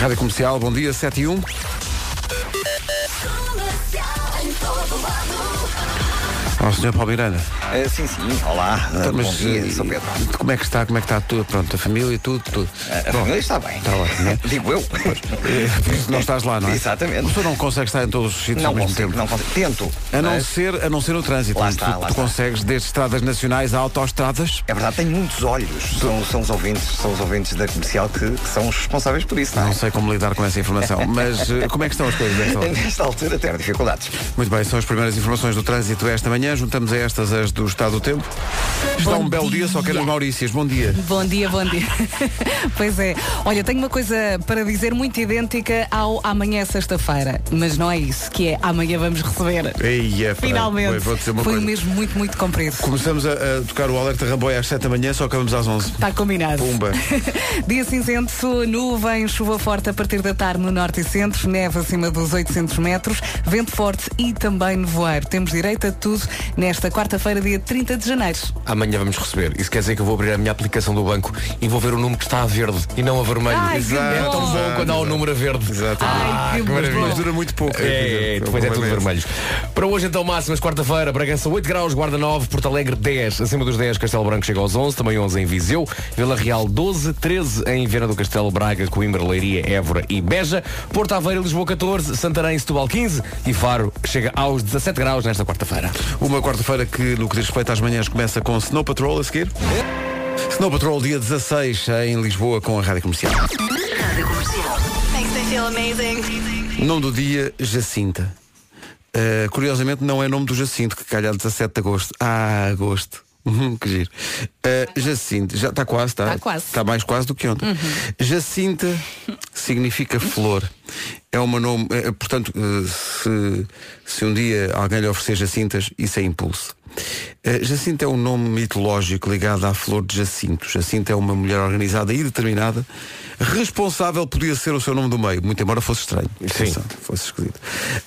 Rádio Comercial, bom dia, 7 e 1. Ó, Sr. Paulo Miranda, Eh, sim, sim, olá, então, eh, bom mas dia, eh, sou Pedro. como é que está, como é que está tudo? Pronto, a família, tudo, tudo. A família está bem. Está né? Digo eu. Eh, Não estás lá, não é? Exatamente. O senhor não consegue estar em todos os sítios Não ao mesmo consigo, tempo. não consigo. Tento. A não, mas ser, a não ser no trânsito. Lá está, tu, lá tu está. consegues desde estradas nacionais a autoestradas. É verdade, tenho muitos olhos. São, são os ouvintes, são os ouvintes da comercial que, que são os responsáveis por isso, não Não é? sei como lidar com essa informação, mas como é que estão as coisas desta hora? Nesta altura tenho dificuldades. Muito bem, são as primeiras informações do trânsito esta manhã. Juntamos a estas as do estado do tempo. Está Bom um belo dia, só que é nas dia. Maurícias. Bom dia. Bom dia, bom dia. pois é. Olha, tenho uma coisa para dizer muito idêntica ao amanhã sexta-feira. Mas não é isso, que é amanhã vamos receber. Eia, pá, Finalmente. Foi coisa. mesmo muito, muito comprido. Começamos a, a tocar o alerta Ramboia às 7 da manhã, só acabamos às 11. Está combinado. Pumba. Dia cinzento, nuvem, chuva forte a partir da tarde no norte e centro, neve acima dos 800 metros, vento forte e também nevoeiro. Temos direito a tudo nesta quarta-feira, dia 30 de janeiro. Amanhã vamos receber. Isso quer dizer que eu vou abrir a minha aplicação do banco e vou ver o número que está a verde e não a vermelho. Ai, que é tão bom. quando há o número a verde. Exato. Ai, que Mas bom. dura muito pouco. É, é, depois é tudo vermelhos. Para hoje então máximas, quarta-feira, Bragança 8 graus, Guarda 9, Porto Alegre 10, acima dos 10, Castelo Branco chega aos 11, também 11 em Viseu, Vila Real 12, 13 em Viana do Castelo, Braga, Coimbra, Leiria, Évora e Beja, Porto Aveiro Lisboa 14, Santarém Setúbal 15 e Faro chega aos 17 graus nesta quarta-feira. Uma quarta-feira que, no que diz respeito às manhãs, começa com Snow Patrol a seguir. Snow Patrol, dia 16, em Lisboa, com a Rádio Comercial. Makes me feel amazing. Nome do dia, Jacinta. Uh, curiosamente, não é nome do Jacinto, que calha a 17 de agosto. Ah, agosto. Uhum, que giro. Uh, Jacinta, já está quase, está? Tá quase. Está mais quase do que ontem. Jacinta significa flor. É uma nome, é, portanto, uh, se, se um dia alguém lhe oferecer Jacintas, isso é impulso. Uh, Jacinta é um nome mitológico ligado à flor de Jacinto. Jacinta é uma mulher organizada e determinada. Responsável podia ser o seu nome do meio, muito embora fosse estranho. Atenção, Fosse esquisito.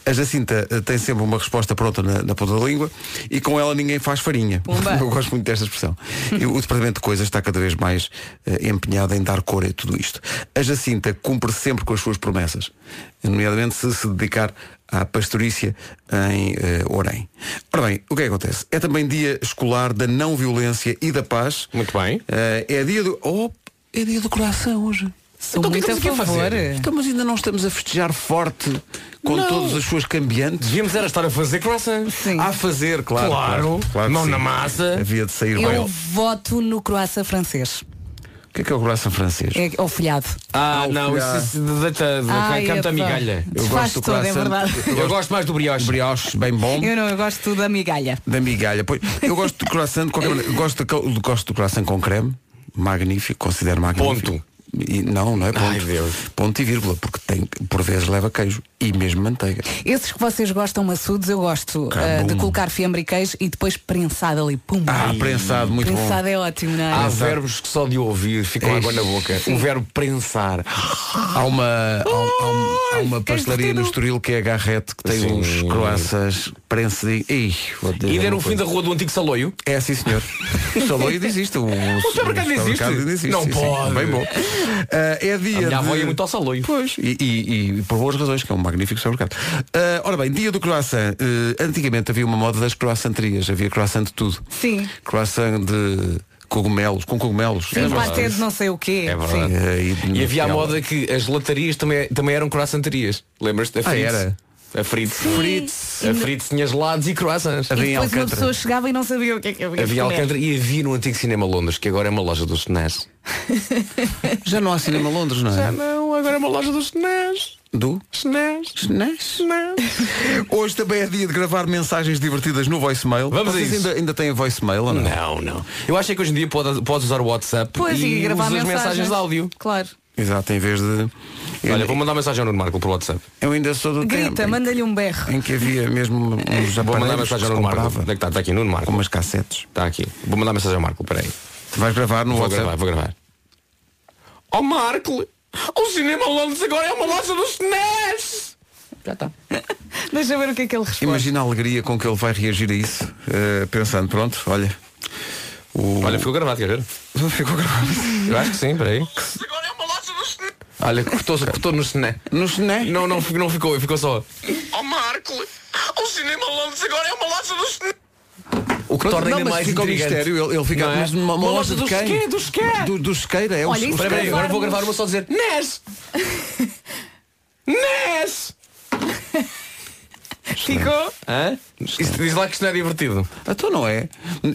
A Jacinta uh, tem sempre uma resposta pronta na, na ponta da língua e com ela ninguém faz farinha. Pumba. Eu gosto muito desta expressão. E o Departamento de Coisas está cada vez mais eh, empenhado em dar cor a tudo isto. A Jacinta cumpre sempre com as suas promessas, nomeadamente se se dedicar à pastorícia em eh, Orem. Ora bem, o que é que acontece? É também dia escolar da não violência e da paz. Muito bem. Eh, é dia do. Oh, é dia do coração hoje. Sou Então o que é muito que a estamos aqui a favor. fazer? Então, mas ainda não estamos a festejar forte com Não. todas as suas cambiantes. Devíamos era estar a fazer croissants. Sim. A fazer, claro. Claro. claro que Mão sim. na massa. Havia de sair Eu bem. voto no croissant francês. O que é que é o coração francês? É o folhado. Ah, Ah, o não, folhado. isso, isso deita, Ai, canta migalha. Eu gosto do todo, é croissant. verdade. Eu gosto mais do brioche. brioche bem bom Eu não, eu gosto da migalha. da migalha. Pois, eu gosto de croissant de qualquer maneira. Eu Gosto, de, gosto do croissant com creme. Magnífico, considero magnífico. Ponto. E, não, não é ponto. Ai, Deus. Ponto e vírgula, porque tem, por vezes leva queijo e mesmo manteiga. Esses que vocês gostam maçudos, eu gosto ah, de colocar fiambre e queijo e depois prensado ali. Pum. Ah, prensado, muito prensado é ótimo, não é? Há verbos que só de ouvir ficam Eish. água na boca. O verbo prensar. bom. Há uma, há, há um- há uma pastelaria no Estoril que é a Garrete que tem Sim. uns croissants vou dizer E ainda uma no fim da rua do antigo Saloio. É sim senhor. O Saloio existe. O, o supermercado existe? Não sim, sim. pode. Bem bom. Ah, é dia A minha de... avó ia muito ao Saloio. Pois, e, e- e por boas razões, que é um magnífico supermercado. Ah, ora bem, dia do croissant. Ah, antigamente havia uma moda das croissanterias, havia croissant de tudo. Sim. Croissant de cogumelos, com cogumelos. Sim, patê de não sei o quê. É verdade. Sim. Ah, e, E havia a moda que as latarias também, também eram croissanterias. Lembras-te? A Ah, era? A Fritz. Fritz. A Fritz tinha gelados e croissants. Havia E em depois uma pessoa chegava e não sabia o que é que havia. Havia. Alcântara e havia no antigo cinema Londres, que agora é uma loja dos SNES. Já não há cinema Londres, não é? Não, agora é uma loja dos SNES. Do? SNES. SNES? Hoje também é dia de gravar mensagens divertidas no voicemail. Vamos a Vocês isso. ainda, ainda têm voicemail ou não? Não, não. Eu acho é que hoje em dia pode- podes usar o WhatsApp Pois, e, e gravar usas mensagens. mensagens de áudio. Claro. Exato, em vez de. Eu, Olha, vou mandar mensagem ao Nuno Marco por WhatsApp. eu ainda sou do Grita, manda-lhe um berro. em que havia mesmo uns Vou mandar que mensagem ao Nuno Marco. Onde é que está? Está aqui Nuno Marco. com umas cassetes. Está aqui. Vou mandar mensagem ao Marco, peraí. Vais gravar no Vou WhatsApp? gravar, vou gravar. Ó Marco, o cinema Londres agora é uma loja dos SNES! Já está. Deixa ver o que é que ele responde. Imagina a alegria com que ele vai reagir a isso, eh, pensando, pronto, olha. O... Olha, ficou gravado, quer ver? ficou gravado. Eu acho que sim, peraí. Olha, cortou, cortou no cené. No cené? Não, não, não ficou, ficou só. Oh Marco, o cinema Londres agora é uma loja dos O que torna não, ainda mas mais fica o intrigante. mistério, ele, ele fica. Não é? Mas uma, loja dos quem? Dos quê? Do, dos queira, é Olha, os, isso os Espera aí, queira. agora vou gravar uma só dizer Nes! Nes! Ficou? Hã? Isto, diz lá que isto não é divertido. Então não é.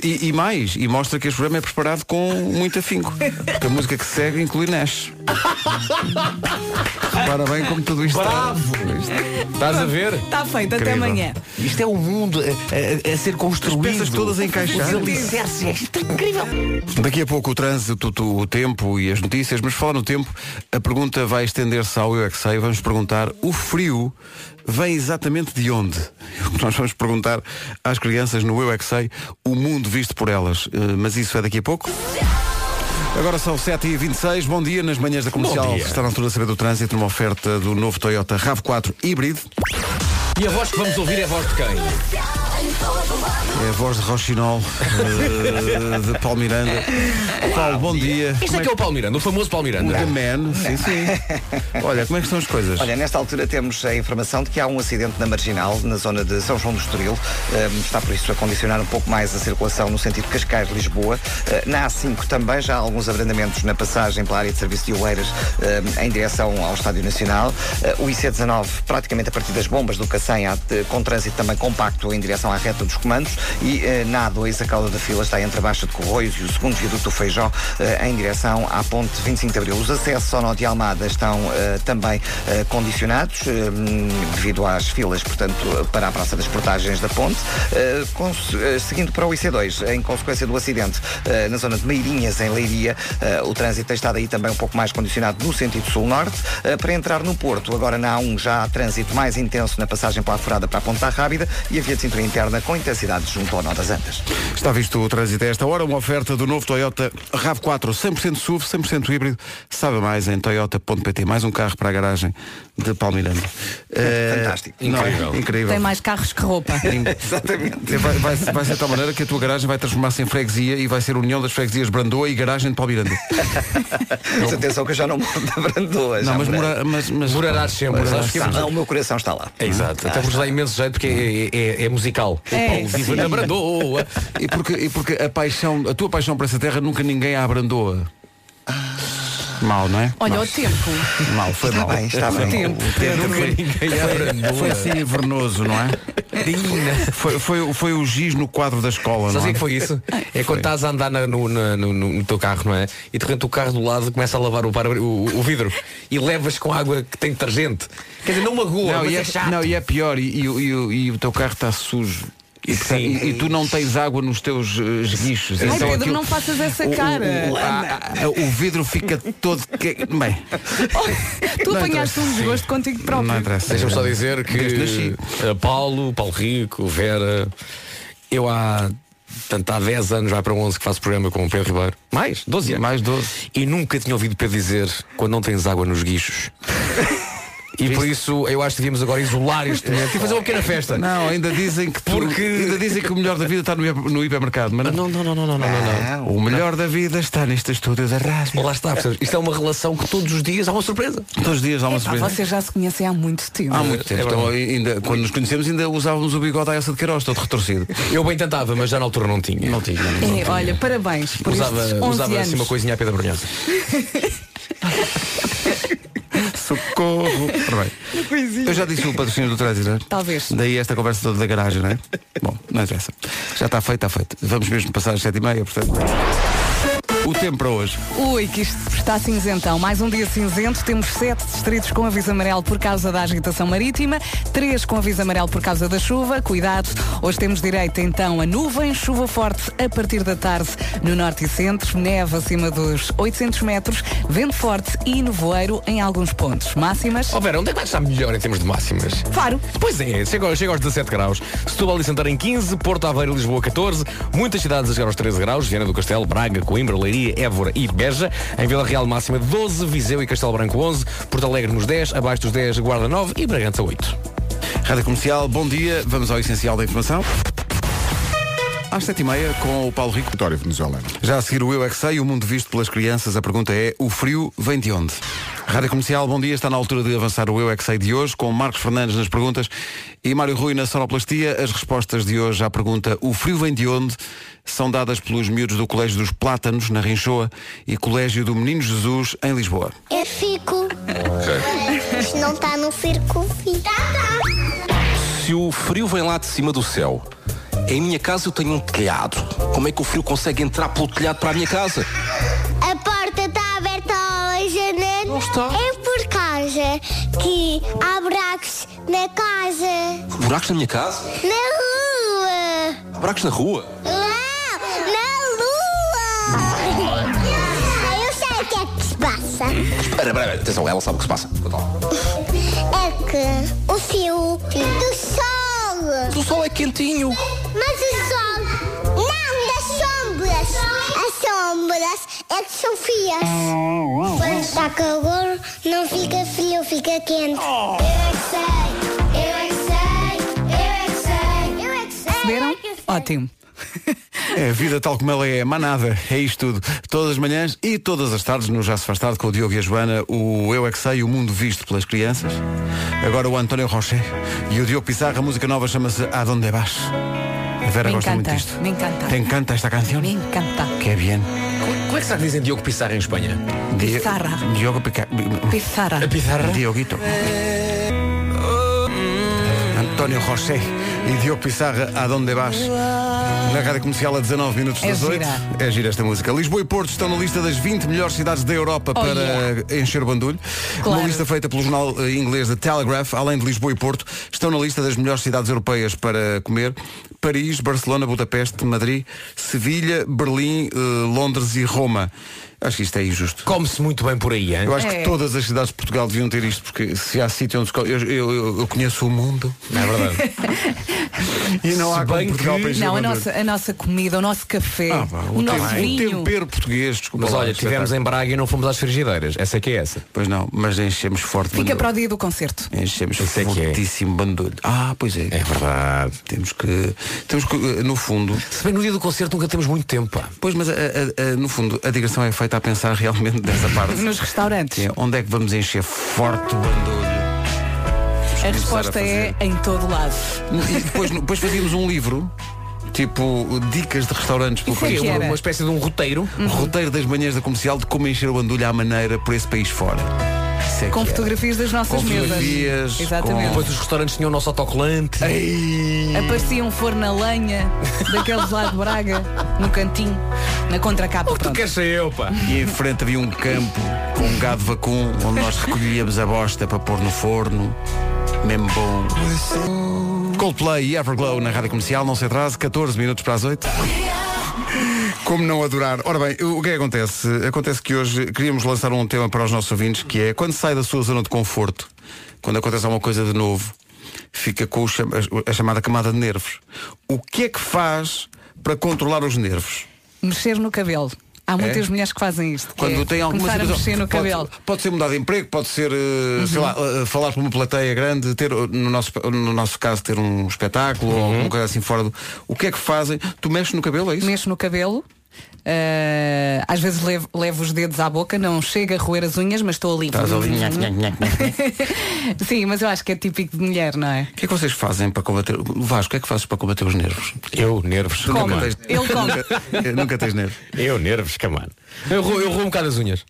E, e mais, e mostra que este programa é preparado com muito afinco. Porque a música que segue inclui Nash. Repara bem como tudo isto Bravo! está. Estás a ver? Está feito, até Incrível. amanhã. Isto é o mundo a, a- a ser construído. peças todas alicerces. Isto é incrível. Daqui a pouco o trânsito, o, o tempo e as notícias, mas falar no tempo, a pergunta vai estender-se ao Eu é que Sei. Vamos perguntar, o frio vem exatamente de onde? Que Nós vamos perguntar às crianças no Eu é que Sei, o mundo visto por elas. Eh, Mas isso é daqui a pouco. Agora são 7h26, bom dia nas manhãs da comercial. Na altura de saber do trânsito, uma oferta do novo Toyota RAV4 híbrido. E a voz que vamos ouvir é a voz de quem? É a voz de Rochinol, eh, de Paulo Miranda. Paulo, bom dia. Este é que é o Paulo Miranda, o famoso Paulo Miranda. The Man, sim, sim. Olha, como é que estão as coisas? Olha, nesta altura temos a informação de que há um acidente na Marginal, na zona de São João do Estoril. Ehm, está por isso a condicionar um pouco mais a circulação no sentido Cascais-Lisboa. Eh, na A5 também já há alguns abrandamentos na passagem pela área de serviço de Oeiras ehm, em direção ao Estádio Nacional. Eh, o IC19, praticamente a partir das bombas do Cacém, há, com trânsito também compacto em direção à reta dos comandos. E eh, na A2, a cauda da fila está entre a Baixa de Corroios e o segundo viaduto do Feijó, eh, em direção à ponte 25 de Abril. Os acessos ao Nó de Almada estão eh, também eh, condicionados eh, hum, devido às filas, portanto, para a Praça das Portagens da ponte. Eh, eh, seguindo para o IC2, em consequência do acidente na zona de Meirinhas, em Leiria, o trânsito tem estado aí também um pouco mais condicionado no sentido sul-norte. Para entrar no Porto, agora na A1 já há trânsito mais intenso na passagem pela Furada para a Ponta Rábida e a via de cintura interna com intensidade junto ao Nó das Antas. Está visto o trânsito a esta hora, uma oferta do novo Toyota RAV4 100% SUV, 100% híbrido. Sabe mais em toyota.pt. Mais um carro para a garagem de Palmiranda. Eh, Fantástico. é? Incrível. Incrível. Tem mais carros que roupa. Exatamente. Vai, vai, vai ser de tal maneira que a tua garagem vai transformar-se em freguesia e vai ser a união das freguesias Brandoa e garagem de Palmiranda. Mas atenção que eu já não moro da Brandoa. Não, mas, mora, mas, mas Morarás sempre, Morarás o meu coração está lá. É exato. Até porque dá imenso jeito porque é, é- é musical. É, O Paulo vive sim. na Brandoa. E porque, e porque a paixão, a tua paixão por essa terra nunca ninguém a abrandoa. Mal, não é? Olha, mal. o tempo. Mal, foi Está mal. bem, está bem. tempo. Nunca ninguém a Brandoa. Foi assim invernoso, não é? Foi, foi, foi o giz no quadro da escola, não o é? é que foi isso? É quando estás a andar na- no, na- no- no- no teu carro, não é? E de repente o carro do lado começa a lavar o, o, o vidro e levas com água que tem detergente. Quer dizer, não magoa, Não, mas e é, é, chato. não, e é pior, e, e o- e o- e o teu carro está sujo. E, portanto, Sim. e- e tu não tens água nos teus eh, esguichos. Ai, Então Pedro, aquilo- não faças essa o- o- cara. O, a- a- o vidro fica todo. Que... Bem, Tu Não apanhaste um desgosto contigo próprio. não interessa. Deixa-me só dizer que Paulo, Paulo Rico, Vera, eu há, portanto, há 10 anos, vai para 11 que faço programa com o Pedro Ribeiro. Mais, 12 anos. Mais 12. E nunca tinha ouvido Pedro dizer quando não tens água nos guichos. E por isso eu acho que devíamos agora isolar este momento e fazer uma pequena festa. Não, ainda dizem que tu- Porque- ainda dizem que o melhor da vida está no, hiper- no hipermercado, mas não. Não, não, não, não, não, não, não. O melhor da vida está neste estúdio da rádio. Lá está, percebes? Isto é uma relação que todos os dias há uma surpresa. Todos os dias há uma Ah, surpresa. vocês já se conhecem há muito tempo. Há muito tempo. É Então, ainda, quando nos conhecemos ainda usávamos o bigode à essa de Queiroz, todo retorcido. Eu bem tentava, mas já na altura não tinha. Não tinha. É, olha, parabéns por Usava, estes 11 usava anos. assim uma coisinha à Pedro Brunhosa. Socorro! Eu já disse o patrocínio do trânsito, não é? Talvez. Daí esta conversa toda da garagem, não é? Bom, não interessa. Já está feito, está feito. Vamos mesmo passar às sete e meia, portanto. O tempo para hoje. Ui, que isto está cinzentão. Mais um dia cinzento. Temos sete distritos com aviso amarelo por causa da agitação marítima, três com aviso amarelo por causa da chuva. Cuidado. Hoje temos direito então a nuvens, chuva forte a partir da tarde no norte e centro, neve acima dos 800 metros, vento forte e nevoeiro em alguns pontos. Máximas. Ó Vera, onde é que vai estar melhor em termos de máximas? Faro. Pois é, chega, chega aos 17 graus. Setúbal e Santarém 15, Porto Aveiro e Lisboa 14, muitas cidades a chegar aos 13 graus, Viana do Castelo, Braga, Coimbra, Leiria, Évora e Beja. Em Vila Real máxima 12, Viseu e Castelo Branco 11, Porto Alegre nos 10, abaixo dos 10 Guarda 9 e Bragança 8. Rádio Comercial, bom dia. Vamos ao essencial da informação. Às sete e meia, com o Paulo Rico. Vitória venezuelana. Já a seguir o Eu é que Sei, o mundo visto pelas crianças. A pergunta é, o frio vem de onde? Rádio Comercial, bom dia. Está na altura de avançar o Eu é que Sei de hoje, com Marcos Fernandes nas perguntas e Mário Rui na sonoplastia. As respostas de hoje à pergunta O frio vem de onde? São dadas pelos miúdos do Colégio dos Plátanos, na Rinchoa, e Colégio do Menino Jesus, em Lisboa. Eu fico. Isto não está no circo. Tá, tá. Se o frio vem lá de cima do céu, em minha casa eu tenho um telhado. Como é que o frio consegue entrar pelo telhado para a minha casa? A porta está aberta à janela. Não está. É por causa que há buracos na casa. Buracos na minha casa? Na rua. Há buracos na rua? Passa. Espera, espera, atenção, ela sabe o que se passa. É que o fio do sol. O sol é quentinho. Mas o sol. Não, das sombras. As sombras é que são frias. Quando está calor, não fica frio, fica quente. Eu é que sei. Eu é que sei. Eu é que sei. Eu é que sei. Ótimo. É a vida tal como ela é, manada, é isto tudo. Todas as manhãs e todas as tardes, no Já se faz tarde, com o Diogo e a Joana, o Eu é que sei, o mundo visto pelas crianças. Agora o António Rocher e o Diogo Pissarra, a música nova chama-se Adonde Vas. A Vera Me gosta encanta, muito disto. me encanta. Te encanta esta canção? Me encanta. Que bien. Como é que será que dizem Diogo Pissarra em Espanha? Di- Pissarra. Diogo Pica... Pissarra. Pizarra? Dioguito. António Roché e Diogo Pissarra, Adonde Vas? Na Rádio Comercial a 19 minutos É das 8. gira. É gira esta música. Lisboa e Porto estão na lista das 20 melhores cidades da Europa Oh, para yeah. encher o bandulho. Claro. Uma lista feita pelo jornal eh, inglês The Telegraph, além de Lisboa e Porto, estão na lista das melhores cidades europeias para comer. Paris, Barcelona, Budapeste, Madrid, Sevilha, Berlim, eh, Londres e Roma. Acho que isto é injusto. Come-se muito bem por aí, hein? Eu acho É. que todas as cidades de Portugal deviam ter isto, porque se há sítio onde se eu, eu, eu- conheço o mundo Não é verdade? e não há Se como bem Portugal que- para Não, a nossa, a nossa comida, o nosso café, Ah, pá, o, nosso tem- vinho. tempero português, desculpa Mas lá, olha, é estivemos tarde. em Braga e não fomos às frigideiras. Essa é que é essa. Pois não, mas enchemos forte Fica bandulho. para o dia do concerto. Enchemos Isso é é. fortíssimo bandulho. Ah, pois é. É verdade. Temos que, temos que, eh, no fundo, Se bem no dia do concerto nunca temos muito tempo, pá. pois, mas a- a- a- no fundo, a digressão é feita a pensar realmente dessa parte. Nos restaurantes. É, onde é que vamos encher forte o bandulho? A resposta a é em todo lado. E depois, depois fazíamos um livro, tipo dicas de restaurantes pelo é país. Uma, uma espécie de um roteiro. Um roteiro das manhãs da comercial de como encher o bandulho à maneira por esse país fora. Isso é Com era. fotografias das nossas Com mesas. fotografias, Exatamente. Depois os restaurantes tinham o nosso autocolante. Ei! Aparecia um forno a lenha daqueles lá de Braga, no cantinho, na contracapa. O que tu queres ser eu, pá? E em frente havia um campo com um gado vacum onde nós recolhíamos a bosta para pôr no forno. Mesmo bom. Coldplay e Everglow na rádio comercial, não se atrase, 14 minutos para as 8. Como não adorar? Ora bem, o que é que acontece? Acontece que hoje queríamos lançar um tema para os nossos ouvintes que é quando sai da sua zona de conforto, quando acontece alguma coisa de novo, fica com cham- a chamada camada de nervos. O que é que faz para controlar os nervos? Mexer no cabelo. Há muitas mulheres que fazem isto. Quando é tem alguma começar a situação- mexer no pode, cabelo. Uhum. Pode ser mudar de emprego, pode ser, eh, sei lá, eh, falar para uma plateia grande, ter, uh, no nosso, no nosso caso, ter um espetáculo Uhum. ou alguma coisa assim fora do. O que é que fazem? Tu mexes no cabelo, é isso? Mexo no cabelo. Eh, às vezes levo, levo os dedos à boca, não chega a roer as unhas, mas estou ali. Estás ali. Sim, mas eu acho que é típico de mulher, não é? O que é que vocês fazem para combater. Vasco, o que é que fazes para combater os nervos? Eu, nervos. Nunca tens- Ele come. Nunca, nunca tens nervos. Eu, nervos, camano. Eu eu roo um bocado as unhas.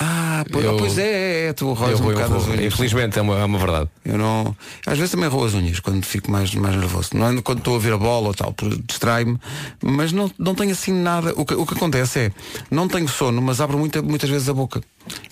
Ah, pois, Eu- pois é, é, tu Eu roes um bocado as unhas. Infelizmente é uma, é uma verdade. Eu não. Às vezes também roo as unhas quando fico mais, mais nervoso. Não é quando estou a ver a bola ou tal, distrai-me, mas não, não tenho assim nada. O que, o que acontece é, não tenho sono, mas abro muita, muitas vezes a boca.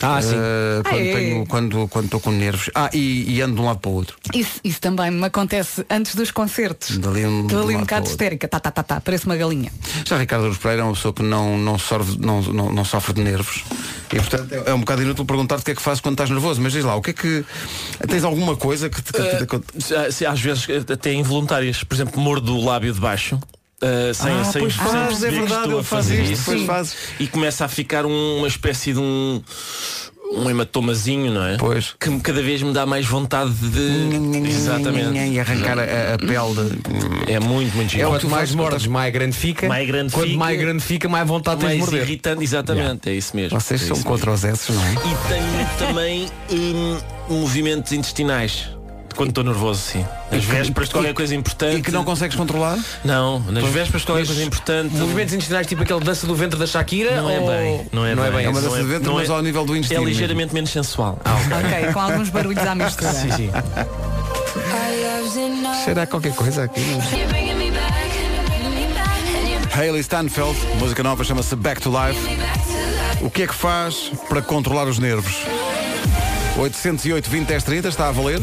Ah, sim. Eh, quando Ah, é? tenho, quando quando estou com nervos. Ah, e, e ando de um lado para o outro. Isso, isso também me acontece antes dos concertos. Dali um- Estou um ali um lado bocado histérica, tá, tá, tá, tá, parece uma galinha. Já Ricardo Aruz Pereira é uma pessoa que não, não, sofre, não, não, não sofre de nervos. E portanto é é um bocado inútil perguntar-te o que é que fazes quando estás nervoso. Mas diz lá, o que é que. Tens alguma coisa que te. que Eh, se- às vezes eh, até involuntárias, por exemplo, mordo o lábio de baixo. Eh, sem, Ah, sem, pois sem faz, é perceber que verdade, fazer isto, isso. pois faz. E começa a ficar um- uma espécie de um um hematomazinho, não é? Pois. Que cada vez me dá mais vontade de. Exatamente. E arrancar a, a pele de... É muito, muito giro. Quanto mais mordes, mais grande fica. Mais grande Quanto fica. mais grande fica, mais vontade tens de mais morder. irritante, exatamente, é isso mesmo. Vocês É são isso contra mesmo. os S, não é? E tenho também hum, movimentos intestinais. Quando estou nervoso, sim. Nas vésperas de qualquer coisa importante. E que não consegues controlar? Não, nas vésperas de qualquer coisa importante. Movimentos intestinais tipo aquele dança do ventre da Shakira? Não é ou- bem. Não é, não é bem. bem É uma dança de ventre, não mas ao nível do intestino É mesmo. ligeiramente menos sensual. Ok, com alguns barulhos à mistura. Sim, sim. A qualquer coisa aqui. Hayley Stanfield, música nova chama-se Back to Life. O que é que faz para controlar os nervos? 808 20 10 30 está a valer.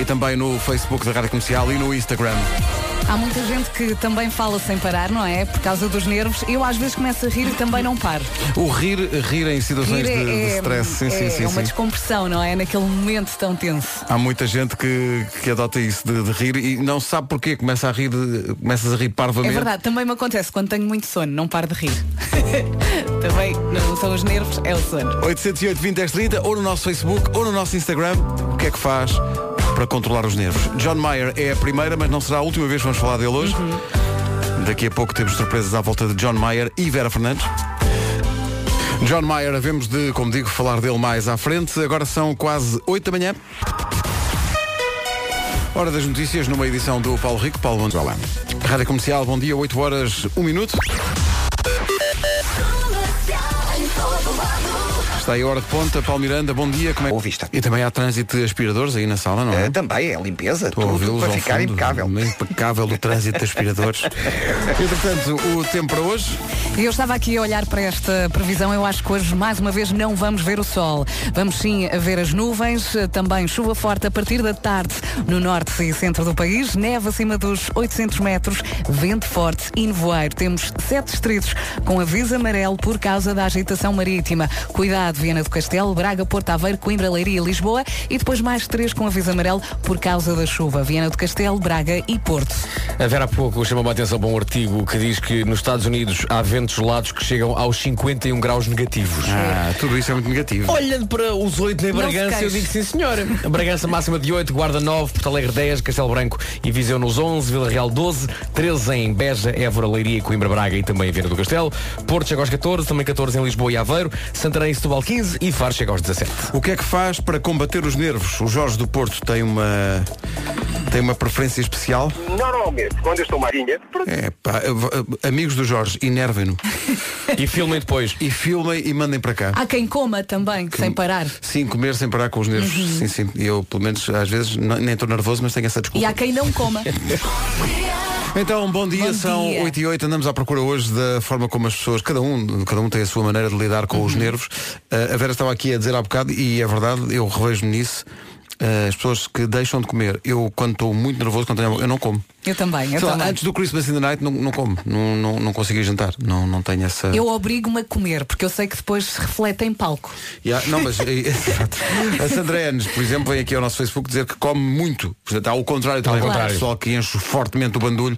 E também no Facebook da Rádio Comercial e no Instagram. Há muita gente que também fala sem parar, não é? Por causa dos nervos. Eu às vezes começo a rir e também não paro. O rir, rir em situações Rir de, de é, stress. Sim, é, sim, sim, é uma sim. descompressão, não é? Naquele momento tão tenso. Há muita gente que, que adota isso de, de rir e não sabe porquê. Começa a rir, de- começas a rir É parvamente. verdade, também me acontece quando tenho muito sono, não paro de rir. também não são os nervos, é o sono. 808 20 10 30 ou no nosso Facebook ou no nosso Instagram. O que é que faz para controlar os nervos? John Mayer é a primeira, mas não será a última vez que vamos falar dele hoje. Daqui a pouco temos surpresas à volta de John Mayer e Vera Fernandes. John Mayer, havemos de, como digo, falar dele mais à frente. Agora são quase 8 da manhã. Hora das notícias numa edição do Paulo Rico. Paulo Gonzalez. Rádio Comercial, bom dia, 8 horas, 1 minuto. Está aí a hora de ponta, Paulo Miranda, bom dia. Como é... Boa vista. E também há trânsito de aspiradores aí na sala, não é? Eh, também é limpeza, Estou tudo ouvi-los para ao ficar fundo. impecável. Impecável o trânsito de aspiradores. Entretanto, o tempo para hoje. Eu estava aqui a olhar para esta previsão, eu acho que hoje mais uma vez não vamos ver o sol. Vamos sim ver as nuvens, também chuva forte a partir da tarde no norte e centro do país, neve acima dos 800 metros, vento forte e nevoeiro. Temos sete distritos com aviso amarelo por causa da agitação marítima. Cuidado, Viana do Castelo, Braga, Porto Aveiro, Coimbra, Leiria e Lisboa e depois mais três com aviso amarelo por causa da chuva. Viana do Castelo, Braga e Porto. A Vera há pouco chamou-me a atenção para um artigo que diz que nos Estados Unidos há ventos gelados que chegam aos 51 graus negativos. Ah, tudo isso é muito negativo. Olhando para os 8 em Bragança, eu digo sim senhora. Bragança máxima de 8, Guarda 9, Porto Alegre 10, Castelo Branco e Viseu nos 11, Vila Real 12, 13 em Beja, Évora, Leiria, Coimbra, Braga e também Viana do Castelo, Porto chega aos 14, também 14 em Lisboa e Aveiro, Santarém e Setúbal 15 e Faro chega aos 17. O que é que faz para combater os nervos? O Jorge do Porto tem uma tem uma preferência especial. Normalmente, quando eu estou marinha, É, pá, eh, amigos do Jorge, inervem-no. E filmem depois. E filmem e mandem para cá. Há quem coma também, sem parar. Sim, comer sem parar com os nervos. Sim, sim. E Eu, pelo menos, às vezes, nem estou nervoso, mas tenho essa E desculpa. há quem não coma. Então, bom dia, Bom são dia. 8 e 8, andamos à procura hoje da forma como as pessoas, cada um, cada um tem a sua maneira de lidar com Uhum. os nervos. Uh, a Vera estava aqui a dizer há bocado, e é verdade, eu revejo-me nisso, uh, as pessoas que deixam de comer. Eu, quando estou muito nervoso, quando tenho, eu não como. Eu também, eu Sei lá, também. antes do Christmas in the Night não, não como, não, não, não consigo ir jantar, não, não tenho essa. Eu obrigo-me a comer, porque eu sei que depois se reflete em palco. Yeah, não, mas eh, exato. a Sandra Enes, por exemplo, vem aqui ao nosso Facebook dizer que come muito. Portanto, há o contrário também. contrário. Há pessoal que enche fortemente o bandulho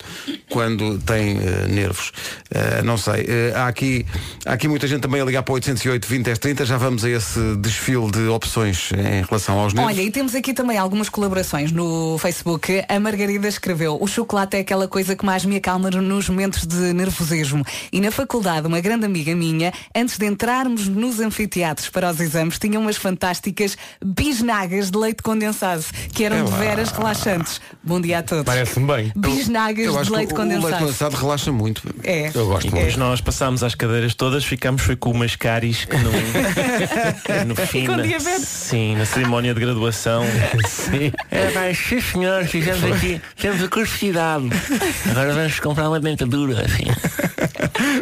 quando tem eh, nervos. Eh, não sei. Eh, há, aqui, há aqui muita gente também a ligar para o 808 20 10 30. Já vamos a esse desfile de opções em relação aos nervos. Olha, e temos aqui também algumas colaborações no Facebook. A Margarida escreveu: O chocolate é aquela coisa que mais me acalma nos momentos de nervosismo. E na faculdade, uma grande amiga minha, antes de entrarmos nos anfiteatros para os exames, tinha umas fantásticas bisnagas de leite condensado, que eram É de veras relaxantes. Bom dia a todos. Parece-me bem. Bisnagas Eu acho de que leite o, o condensado. leite condensado relaxa muito. É. Eu gosto E muito. depois nós passámos às cadeiras todas, ficámos foi com umas caris que no, no fim. com na- diabetes. sim, na cerimónia de graduação. sim. É, mas sim senhor, fizemos aqui, temos a curiosidade. Agora vamos comprar uma dentadura, assim.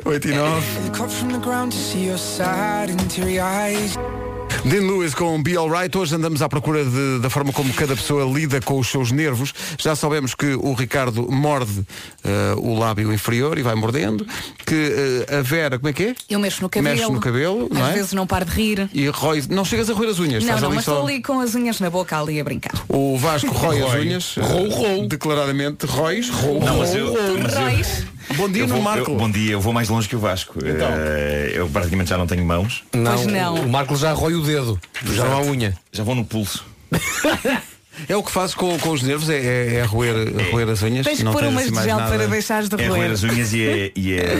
8 e 9. Dean Lewis com Be Alright. Hoje andamos à procura de- da forma como cada pessoa lida com os seus nervos. Já sabemos que o Ricardo morde eh, o lábio inferior e vai mordendo. Que eh, a Vera, como é que é? Eu mexo no cabelo. Mexe no cabelo, não Às é? vezes não paro de rir. E rói. Não chegas a roer as unhas. Não, estás não, ali mas só... estou ali com as unhas na boca ali a brincar. O Vasco rói as unhas. Rou, eh, rou. Declaradamente. Róis. Rou, Não, mas rou. eu, mas eu. Bom dia, eu vou, Marco. eu- bom dia, eu vou mais longe que o Vasco. Eh, eu praticamente já não tenho mãos. Não, Pois não. o Marco já rói o dedo. Já não há unha. Já vou no pulso. É o que fazes com, com os nervos, é, é, é roer, roer as unhas. Tens não pôr umas de mais gel nada. para deixares de É roer roer. as unhas e é, e é,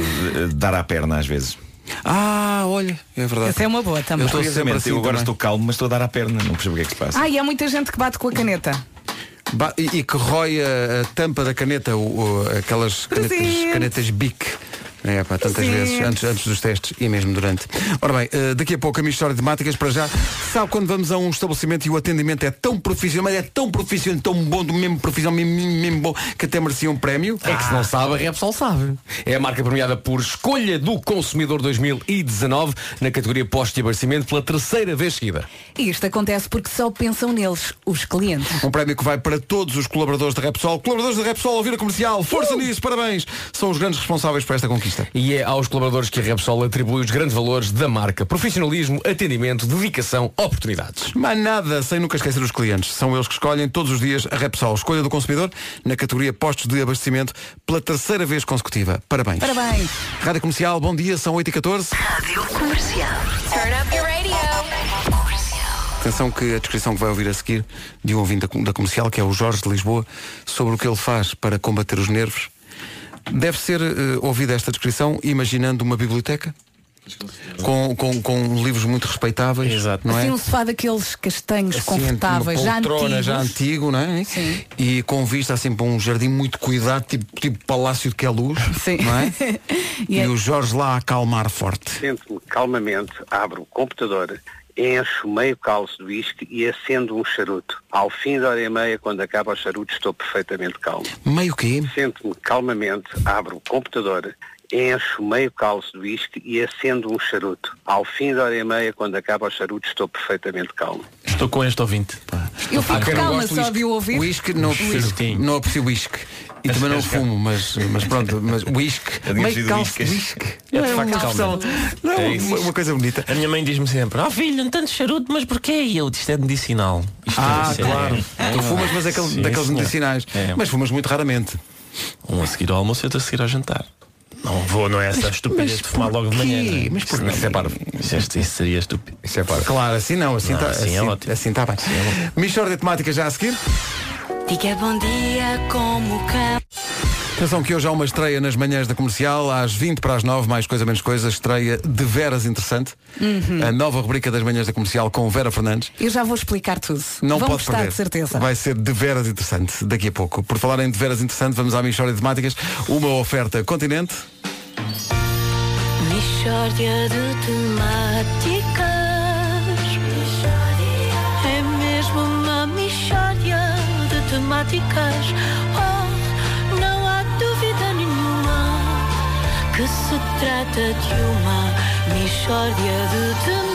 dar à perna às vezes. Ah, olha, é verdade. Essa é uma boa também. Eu estou sempre assim eu agora também. estou calmo, mas estou a dar à perna. Não percebo o que é que se passa. Ah, e há muita gente que bate com a caneta. E, e que rói a, a tampa da caneta, o- o- aquelas canetas, canetas BIC. É, pá, tantas Presente. vezes, antes, antes dos testes e mesmo durante. Ora bem, eh, daqui a pouco a minha história de temáticas para já. Sabe quando vamos a um estabelecimento e o atendimento é tão profissional, mas é tão profissional, tão bom, do mesmo profissional, mesmo, mesmo, mesmo bom, que até merecia um prémio? É que se não sabe, a Repsol sabe. É a marca premiada por Escolha do Consumidor 2019 na categoria Posto de Abastecimento pela terceira vez seguida. E isto acontece porque só pensam neles, os clientes. Um prémio que vai para todos os colaboradores da Repsol. Colaboradores da Repsol, ouvir a comercial, força nisso, parabéns! São os grandes responsáveis por esta conquista. E é aos colaboradores que a Repsol atribui os grandes valores da marca. Profissionalismo, atendimento, dedicação, oportunidades. Mas nada, sem nunca esquecer os clientes. São eles que escolhem todos os dias a Repsol. Escolha do consumidor na categoria postos de abastecimento pela terceira vez consecutiva. Parabéns. Parabéns. Rádio Comercial, bom dia, são 8h14. Rádio Comercial. Turn up your radio. Atenção que a descrição que vai ouvir a seguir de um ouvinte da, da comercial, que é o Jorge de Lisboa, sobre o que ele faz para combater os nervos, deve ser eh, ouvida esta descrição imaginando uma biblioteca. Com, com, com livros muito respeitáveis, Exato. não é? Assim um sofá daqueles castanhos Assim, confortáveis, uma já poltrona antigos. já antigo, não é? Sim. E com vista assim para um jardim muito cuidado, tipo, tipo Palácio de Queluz, Sim. não é? E e é- o Jorge lá a acalmar forte. Sento-me calmamente, abro o computador, encho meio calço de whisky e acendo um charuto. Ao fim da hora e meia, quando acaba o charuto, estou perfeitamente calmo. Meio quê? Sento-me calmamente, abro o computador, encho meio calço de whisky e acendo um charuto. Ao fim da hora e meia, quando acaba o charuto, estou perfeitamente calmo. Estou com este ouvinte. Eu fico não calma só de o ouvir. Whisky não aprecio, Whisky. E Mas também não fumo, mas, mas pronto, mas whisky. Meio sido calço de whisky. É de facto Não, É uma, isso. uma coisa bonita. A minha mãe diz-me sempre, oh filho, tanto charuto, mas porquê? E eu, isto é medicinal. Isto Ah, é, claro. é- tu fumas, mas é aquele, Sim, daqueles senhor. medicinais. É. Mas fumas muito raramente. Um a seguir ao almoço e outro a seguir ao jantar. Não vou, não é essa estupidez de fumar logo de manhã. é? Mas por Isso não- Isso, é- isso seria estúpido. Isso é para. Claro, assim não, assim está assim é assim, ótimo. assim tá bem. Michor de temática já a seguir. Diga bom dia como cão. Atenção que hoje há uma estreia nas manhãs da comercial, às 20 para as 9, mais coisa menos coisa, estreia de veras interessante. Uhum. A nova rubrica das manhãs da comercial com Vera Fernandes. Eu já vou explicar tudo. Não Vão pode perder. de certeza. Vai ser de veras interessante daqui a pouco. Por falar em de veras interessante, vamos à Michória de Temáticas. Uma oferta continente. Mixórdia de temáticas. Oh, não há dúvida nenhuma que se trata de uma mixórdia de temáticas.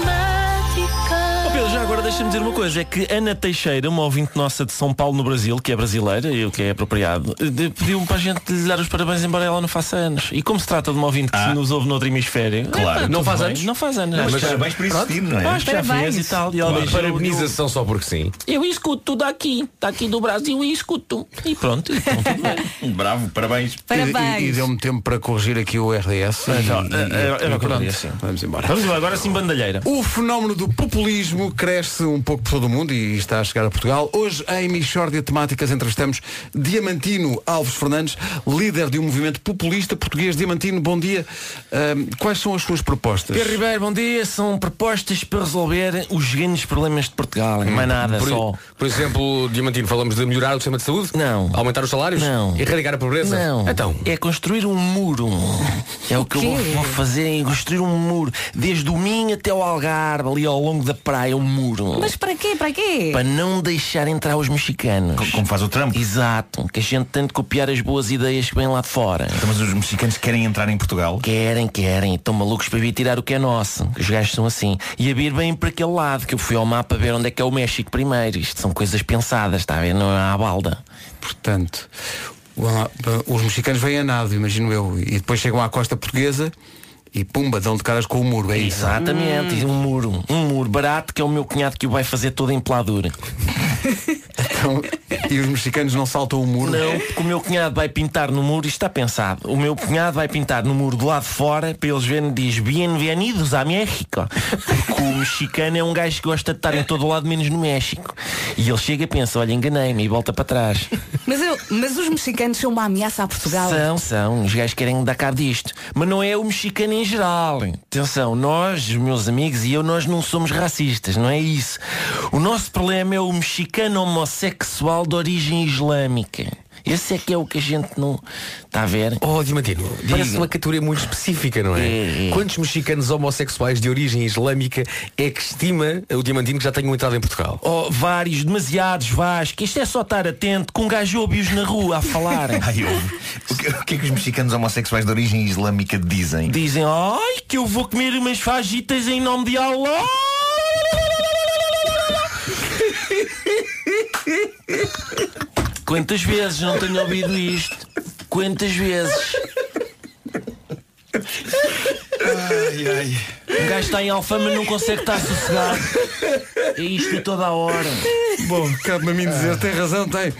Já agora deixa-me dizer uma coisa, é que Ana Teixeira, uma ouvinte nossa de São Paulo no Brasil, que é brasileira e o que é apropriado, de- pediu-me para a gente lhe dar os parabéns embora ela não faça anos. E como se trata de uma ouvinte que Ah. nos ouve noutro hemisfério, Claro. é, Não tudo faz anos? Não faz anos. Mas Mas parabéns por existir, não é? Que já Parabéns. fez e tal. E ela Claro. Parabenização só porque sim. eu escuto daqui, daqui do Brasil e escuto. E pronto, então tudo bem. Bravo, parabéns. E, Parabéns. e- e deu-me tempo para corrigir aqui o RDS. Então, E- é- e- é- que sim. Vamos embora. Vamos lá, agora sim bandalheira. O fenómeno do populismo cresce um pouco por todo o mundo e está a chegar a Portugal. Hoje, em Michórdia Temáticas, entrevistamos Diamantino Alves Fernandes, líder de um movimento populista português. Diamantino, bom dia. Quais são as suas propostas? Pedro Ribeiro, bom dia. São propostas para resolver os grandes problemas de Portugal. Não é nada, Por, só. por exemplo, Diamantino, falamos de melhorar o sistema de saúde? Não. Aumentar os salários? Não. Erradicar a pobreza? Não. Então. É construir um muro. É o, que eu vou fazer, é construir um muro. Desde o Minho até o Algarve, ali ao longo da praia, um muro. Mas para quê? Para quê? Para não deixar entrar os mexicanos. Co- Como faz o Trump. Exato. Que a gente tem de copiar as boas ideias que vêm lá de fora. Então, mas os mexicanos querem entrar em Portugal. Querem, querem. Estão malucos para vir tirar o que é nosso. Os gajos são assim. E a vir bem para aquele lado, que eu fui ao mapa ver onde é que é o México primeiro. Isto são coisas pensadas, está a ver? Não é à balda. Portanto, os mexicanos vêm a nado, imagino eu, e depois chegam à costa portuguesa e pumba, dão de caras com o muro, é isso. Exatamente, e um muro. Um muro barato que é o meu cunhado que o vai fazer toda em peladura. Então, e os mexicanos não saltam o muro? Não, porque o meu cunhado vai pintar no muro, isto está pensado. O meu cunhado vai pintar no muro do lado de fora, para eles verem, diz Bienvenidos a México. Porque o mexicano é um gajo que gosta de estar em todo o lado, menos no México. E ele chega e pensa, olha, enganei-me e volta para trás. Mas, eu, mas os mexicanos são uma ameaça a Portugal. São, são. Os gajos querem dar cabo disto. Mas não é o mexicano em geral. Atenção, nós, os meus amigos e eu, nós não somos racistas, não é isso. O nosso problema é o mexicano homossexual de origem islâmica. Esse é que é o que a gente não está a ver. Oh, Diamantino, parece uma categoria muito específica, não é? É, é. Quantos mexicanos homossexuais de origem islâmica é que estima o Diamantino que já tenham entrado em Portugal? Oh, vários, demasiados, Vasco. Isto é só estar atento com gajo ouve-os na rua a falar. Ai. O que, o que é que os mexicanos homossexuais de origem islâmica dizem? Dizem, ai, que eu vou comer umas fajitas em nome de Allah. Quantas vezes não tenho ouvido isto? Quantas vezes? Ai, ai. Um gajo está em Alfama e não consegue estar sossegado. É isto toda a hora. Bom, cabe-me a mim dizer, tem razão, tem.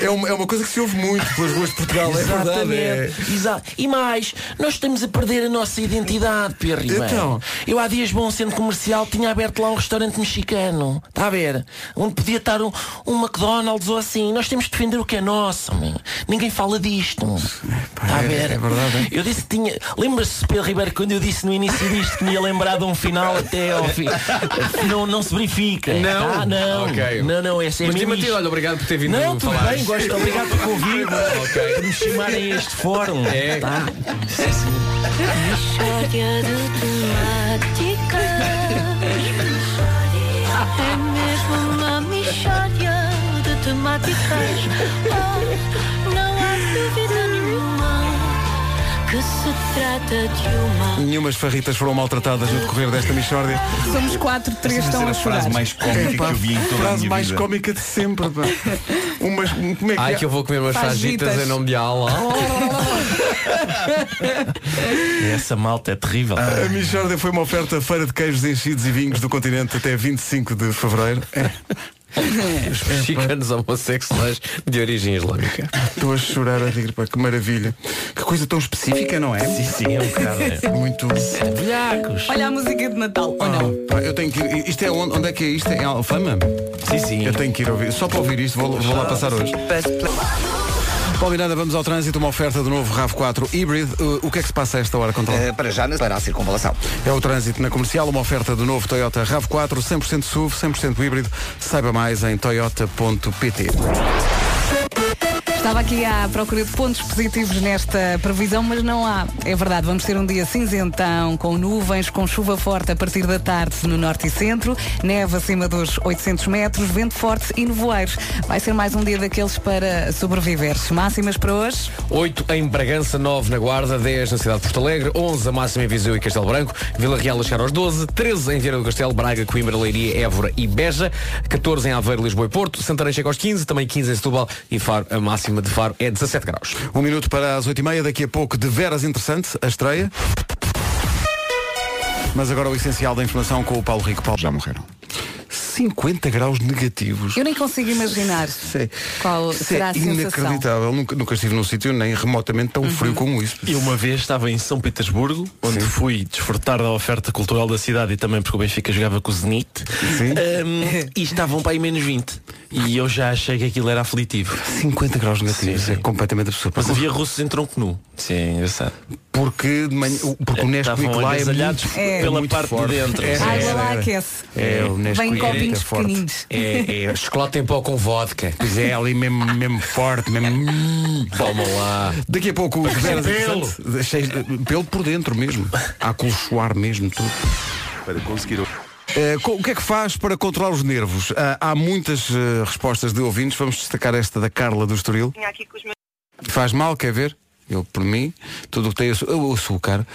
É uma, é uma coisa que se ouve muito pelas ruas de Portugal, é verdade. É... Exatamente. Exa- E mais, nós estamos a perder a nossa identidade, Pedro Ribeiro. Então? Eu há dias bom centro comercial tinha aberto lá um restaurante mexicano. Está a ver? Onde podia estar um, um McDonald's ou assim. Nós temos de defender o que é nosso. homem. Ninguém fala disto. Está a é- ver? é verdade, Eu disse que tinha. Lembra-se, Pedro Ribeiro, quando eu disse no início disto que me ia lembrar de um final até ao fim. Não, não se verifica. Não? Ah, não. Ok. Não, não, essa é Mas mesmo isto. olha, obrigado por ter vindo Não, tudo falar. bem, gosto. Obrigado por convite. Ok. Por me chamarem a este fórum. É. Tá? Mixórdia de temáticas. É mesmo uma mixórdia de temáticas. Oh, não há dúvida nenhuma que se trata de uma. Nenhumas farritas foram maltratadas no decorrer desta Michórdia. Somos quatro, três estão é a a chorar. frase mais cómica que eu vi em toda a frase minha mais vida. cómica de sempre. pá. Umas, como é que Ai, é? que eu vou comer umas Fajitas. em nome de Allah. Essa malta é terrível. A Michórdia foi uma oferta feira de queijos enchidos e vinhos do continente até 25 de fevereiro. É, Os mexicanos homossexuais de origem islâmica. Estou a chorar a rir, pá, que maravilha. Que coisa tão específica, não é? Sim, sim, é um bocado. É. Muito. Velhacos. Olha a música de Natal, ou não? Pá, eu tenho que ir. Isto é onde, onde é que é isto? É em Alfama? Sim, sim. Eu tenho que ir ouvir. Só para ouvir isto, vou, vou lá passar hoje. Paulo Miranda, vamos ao trânsito, uma oferta do novo RAV4 Hybrid. Uh, o que é que se passa a esta hora, controle? Eh, para já, para a circunvalação. É o trânsito na comercial, uma oferta do novo Toyota RAV4, 100% SUV, 100% híbrido. Saiba mais em toyota.pt. Estava aqui à procura de pontos positivos nesta previsão, mas não há. É verdade, vamos ter um dia cinzentão, com nuvens, com chuva forte a partir da tarde no norte e centro, neve acima dos 800 metros, vento forte e nevoeiros. Vai ser mais um dia daqueles para sobreviver. Máximas para hoje? 8 em Bragança, 9 na Guarda, 10 na cidade de Porto Alegre, 11 a máxima em Viseu e Castelo Branco, Vila Real a chegar aos 12, 13 em Vieira do Castelo, Braga, Coimbra, Leiria, Évora e Beja, 14 em Aveiro, Lisboa e Porto, Santarém chega aos 15, também 15 em Setúbal e Faro, a máxima de Faro é 17 graus. Um minuto para as 8h30, daqui a pouco de veras interessante, a estreia. Mas agora o essencial da informação com o Paulo Rico. Paulo. Já morreram. 50 graus negativos. Eu nem consigo imaginar Isso qual Isso será é a sensação. inacreditável. Nunca, nunca estive num sítio nem remotamente tão frio como isso. Eu uma vez estava em São Petersburgo, onde fui desfrutar da oferta cultural da cidade e também porque o Benfica jogava com o Zenit. Um, e estavam para aí menos 20. E eu já achei que aquilo era aflitivo. 50 graus negativos, Sim, é sim. completamente absurdo. Mas havia russos em tronco nu. Sim, é engraçado. Porque, de manhã, o- porque o Nesquik Estavam lá é muito, É. pela muito parte forte. de dentro. É, é, lá é. aquece. É, o Nesquik Vem em é copinhos muito forte. pequeninos. É, é chocolate em pó com vodka. Pois é, ali mesmo, mesmo forte, mesmo. Toma lá. Daqui a pouco o Veras pelo. Pelo por dentro mesmo. A acolchoar mesmo tudo. Para conseguir. Co- o que é que faz para controlar os nervos? Ah, há muitas eh, respostas de ouvintes. Vamos destacar esta da Carla do Estoril. Faz mal, quer ver? Eu, por mim, tudo o que tem açúcar,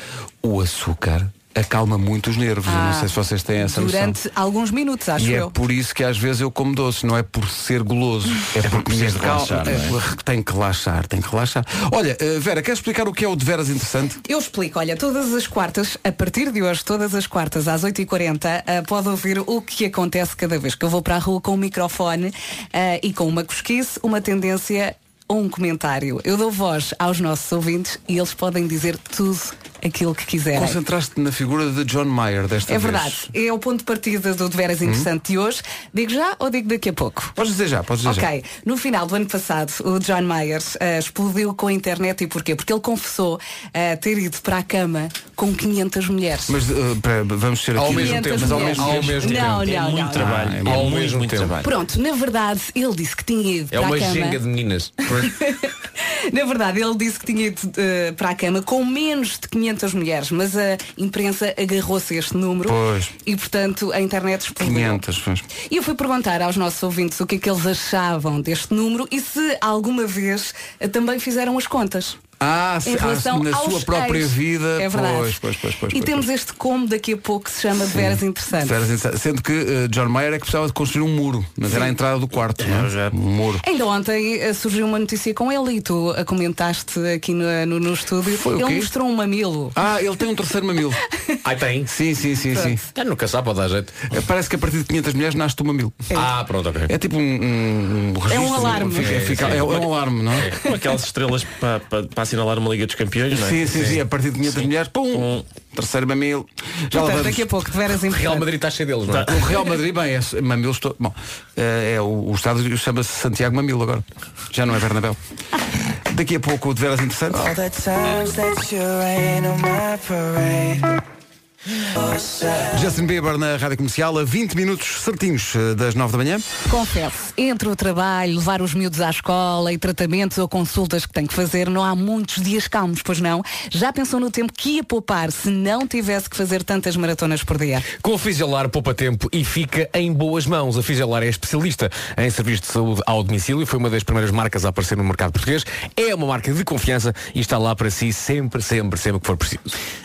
o açúcar acalma muito os nervos. Eu não Ah, sei se vocês têm essa Durante noção. alguns minutos, acho E é eu. por isso que às vezes eu como doces, não é por ser goloso, é porque me precisas de cal- relaxar, é é? porque tem que relaxar, tem que relaxar. Olha, eh, Vera, queres explicar o que é o de veras interessante? Eu explico, olha, todas as quartas, a partir de hoje, todas as quartas às 8h40, ah, pode ouvir o que acontece cada vez que eu vou para a rua com um microfone ah, e com uma cosquice, uma tendência ou um comentário. Eu dou voz aos nossos ouvintes e eles podem dizer tudo aquilo que quiserem. Concentraste na figura de John Mayer desta É vez. verdade. É o ponto de partida do De Veras Interessante de hoje. Digo já ou digo daqui a pouco? Podes dizer já, podes dizer já. Ok, no final do ano passado, o John Myers eh, explodiu com a internet e porquê? Porque ele confessou eh, ter ido para a cama com 500 mulheres. Mas eh, pera, vamos ser aqui. Ao mesmo 500 tempo, mas ao mesmo Ao tempo. mesmo não, tempo. É não, muito não. trabalho. Ah, é ao muito, mesmo muito tempo. trabalho. Pronto, na verdade, ele disse que tinha ido É para uma a cama. genga de meninas. Na verdade, ele disse que tinha ido eh, para a cama com menos de 500 mulheres, mas a imprensa agarrou-se a este número Pois. e, portanto, a internet explodiu. 500, pois. E eu fui perguntar aos nossos ouvintes o que é que eles achavam deste número e se alguma vez eh, também fizeram as contas. Ah, Em ah, relação sua própria ex. vida. É verdade. Pois, pois, pois, pois, e pois, temos pois. este como daqui a pouco que se chama de veras interessante. Veras interessante. Sendo que eh, John Mayer é que precisava de construir um muro, mas era a entrada do quarto, não é? Um muro. Ainda ontem eh, surgiu uma notícia com ele e tu a comentaste aqui no, no, no estúdio. Foi o ele quê? mostrou um mamilo. Ah, ele tem um terceiro mamilo. Ai, tem. Sim, sim, sim, sim. É, nunca sabe, pode dar jeito. Eh, Parece que a partir de 500 mulheres nasce um mamilo. Ah, pronto, ok. É tipo um, um, um registro, alarme. Fica- É, fica- sim. é, é um alarme, não é? Com aquelas estrelas para pa, para assinalar uma Liga dos Campeões, não é? Sim, sim, sim. A partir de 500 mulheres, pum! Terceiro mamilo. Já vamos. daqui a pouco de veras Real. Madrid está cheio deles, não é? O Real Madrid, bem, é mamilos. to- Bom, eh, é, o, o estádio chama-se Santiago Mamilo agora. Já não é Bernabéu. Daqui a pouco o de veras interessante. Justin Bieber na Rádio Comercial a 20 minutos certinhos eh, das 9 da manhã. Confesso, entre o trabalho, levar os miúdos à escola e tratamentos ou consultas que tem que fazer, não há muitos dias calmos, pois não? Já pensou no tempo que ia poupar se não tivesse que fazer tantas maratonas por dia? Com o Fisiolar poupa tempo e fica em boas mãos. A Fisiolar é especialista em serviços de saúde ao domicílio e foi uma das primeiras marcas a aparecer no mercado português. É uma marca de confiança e está lá para si sempre, sempre, sempre que for preciso.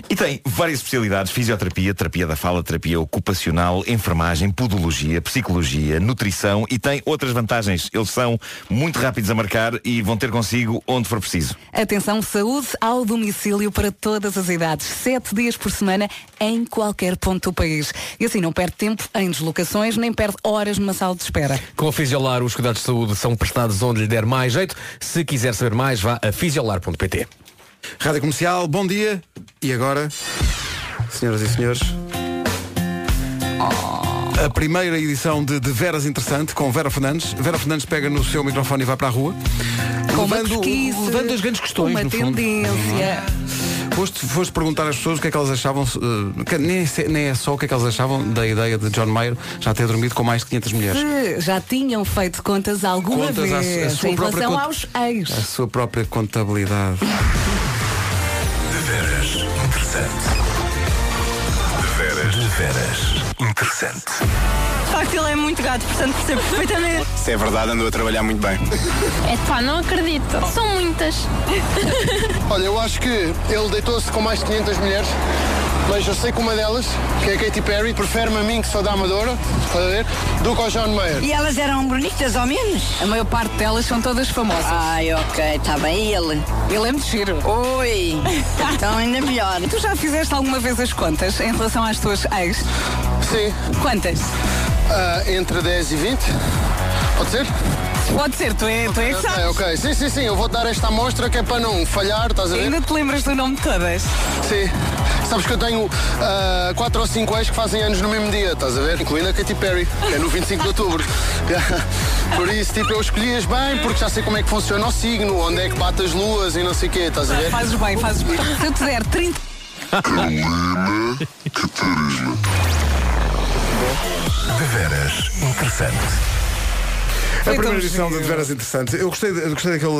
E tem várias especialidades, fisioterapia, terapia da fala, terapia ocupacional, enfermagem, podologia, psicologia, nutrição e tem outras vantagens. Eles são muito rápidos a marcar e vão ter consigo onde for preciso. Atenção, saúde ao domicílio para todas as idades. Sete dias por semana em qualquer ponto do país. E assim não perde tempo em deslocações, nem perde horas numa sala de espera. Com a Fisiolar, os cuidados de saúde são prestados onde lhe der mais jeito. Se quiser saber mais, vá a fisiolar.pt. Rádio Comercial, bom dia. E agora, senhoras e senhores, a primeira edição de, de Veras Interessante com Vera Fernandes. Vera Fernandes pega no seu microfone e vai para a rua. Com levando, pesquisa, levando as grandes questões. uma no fundo. tendência. Foste, foste perguntar às pessoas o que é que elas achavam, eh, que nem, nem é só o que é que elas achavam da ideia de John Mayer já ter dormido com mais de 500 mulheres. Se já tinham feito contas alguma Contas vez à sua em própria relação aos ex. A sua própria contabilidade. De veras interessante. Interessante. De facto, ele é muito gato, portanto percebo perfeitamente. Se é verdade, andou a trabalhar muito bem. É pá, não acredito. São muitas. Olha, eu acho que ele deitou-se com mais de 500 mulheres, mas eu sei que uma delas, que é a Katy Perry, prefere-me a mim, que sou da Amadora, estás a ver, do que ao John Mayer. E elas eram bonitas, ao menos? A maior parte delas são todas famosas. Ai, ok, está bem. Ele? Ele é muito giro. Oi! então ainda melhor. Tu já fizeste alguma vez as contas em relação às tuas ex? Sim. Quantas? Ah, entre 10 e 20. Pode ser? Pode ser, tu é, tu é que sabes. É, ok. Sim, sim, sim. Eu vou dar esta amostra que é para não falhar, estás a ver? Ainda te lembras do nome de todas? Sim. Sabes que eu tenho ah, quatro ou cinco ex que fazem anos no mesmo dia, estás a ver? Incluindo a Katy Perry, que é no 25 de outubro. Por isso, tipo, eu escolhi-as bem porque já sei como é que funciona o signo, onde é que bate as luas e não sei o quê, estás a ver? Fazes bem, fazes bem. Se eu te der 30. De veras interessante. Foi primeira edição de Veras Interessantes. Eu gostei, eu gostei daquele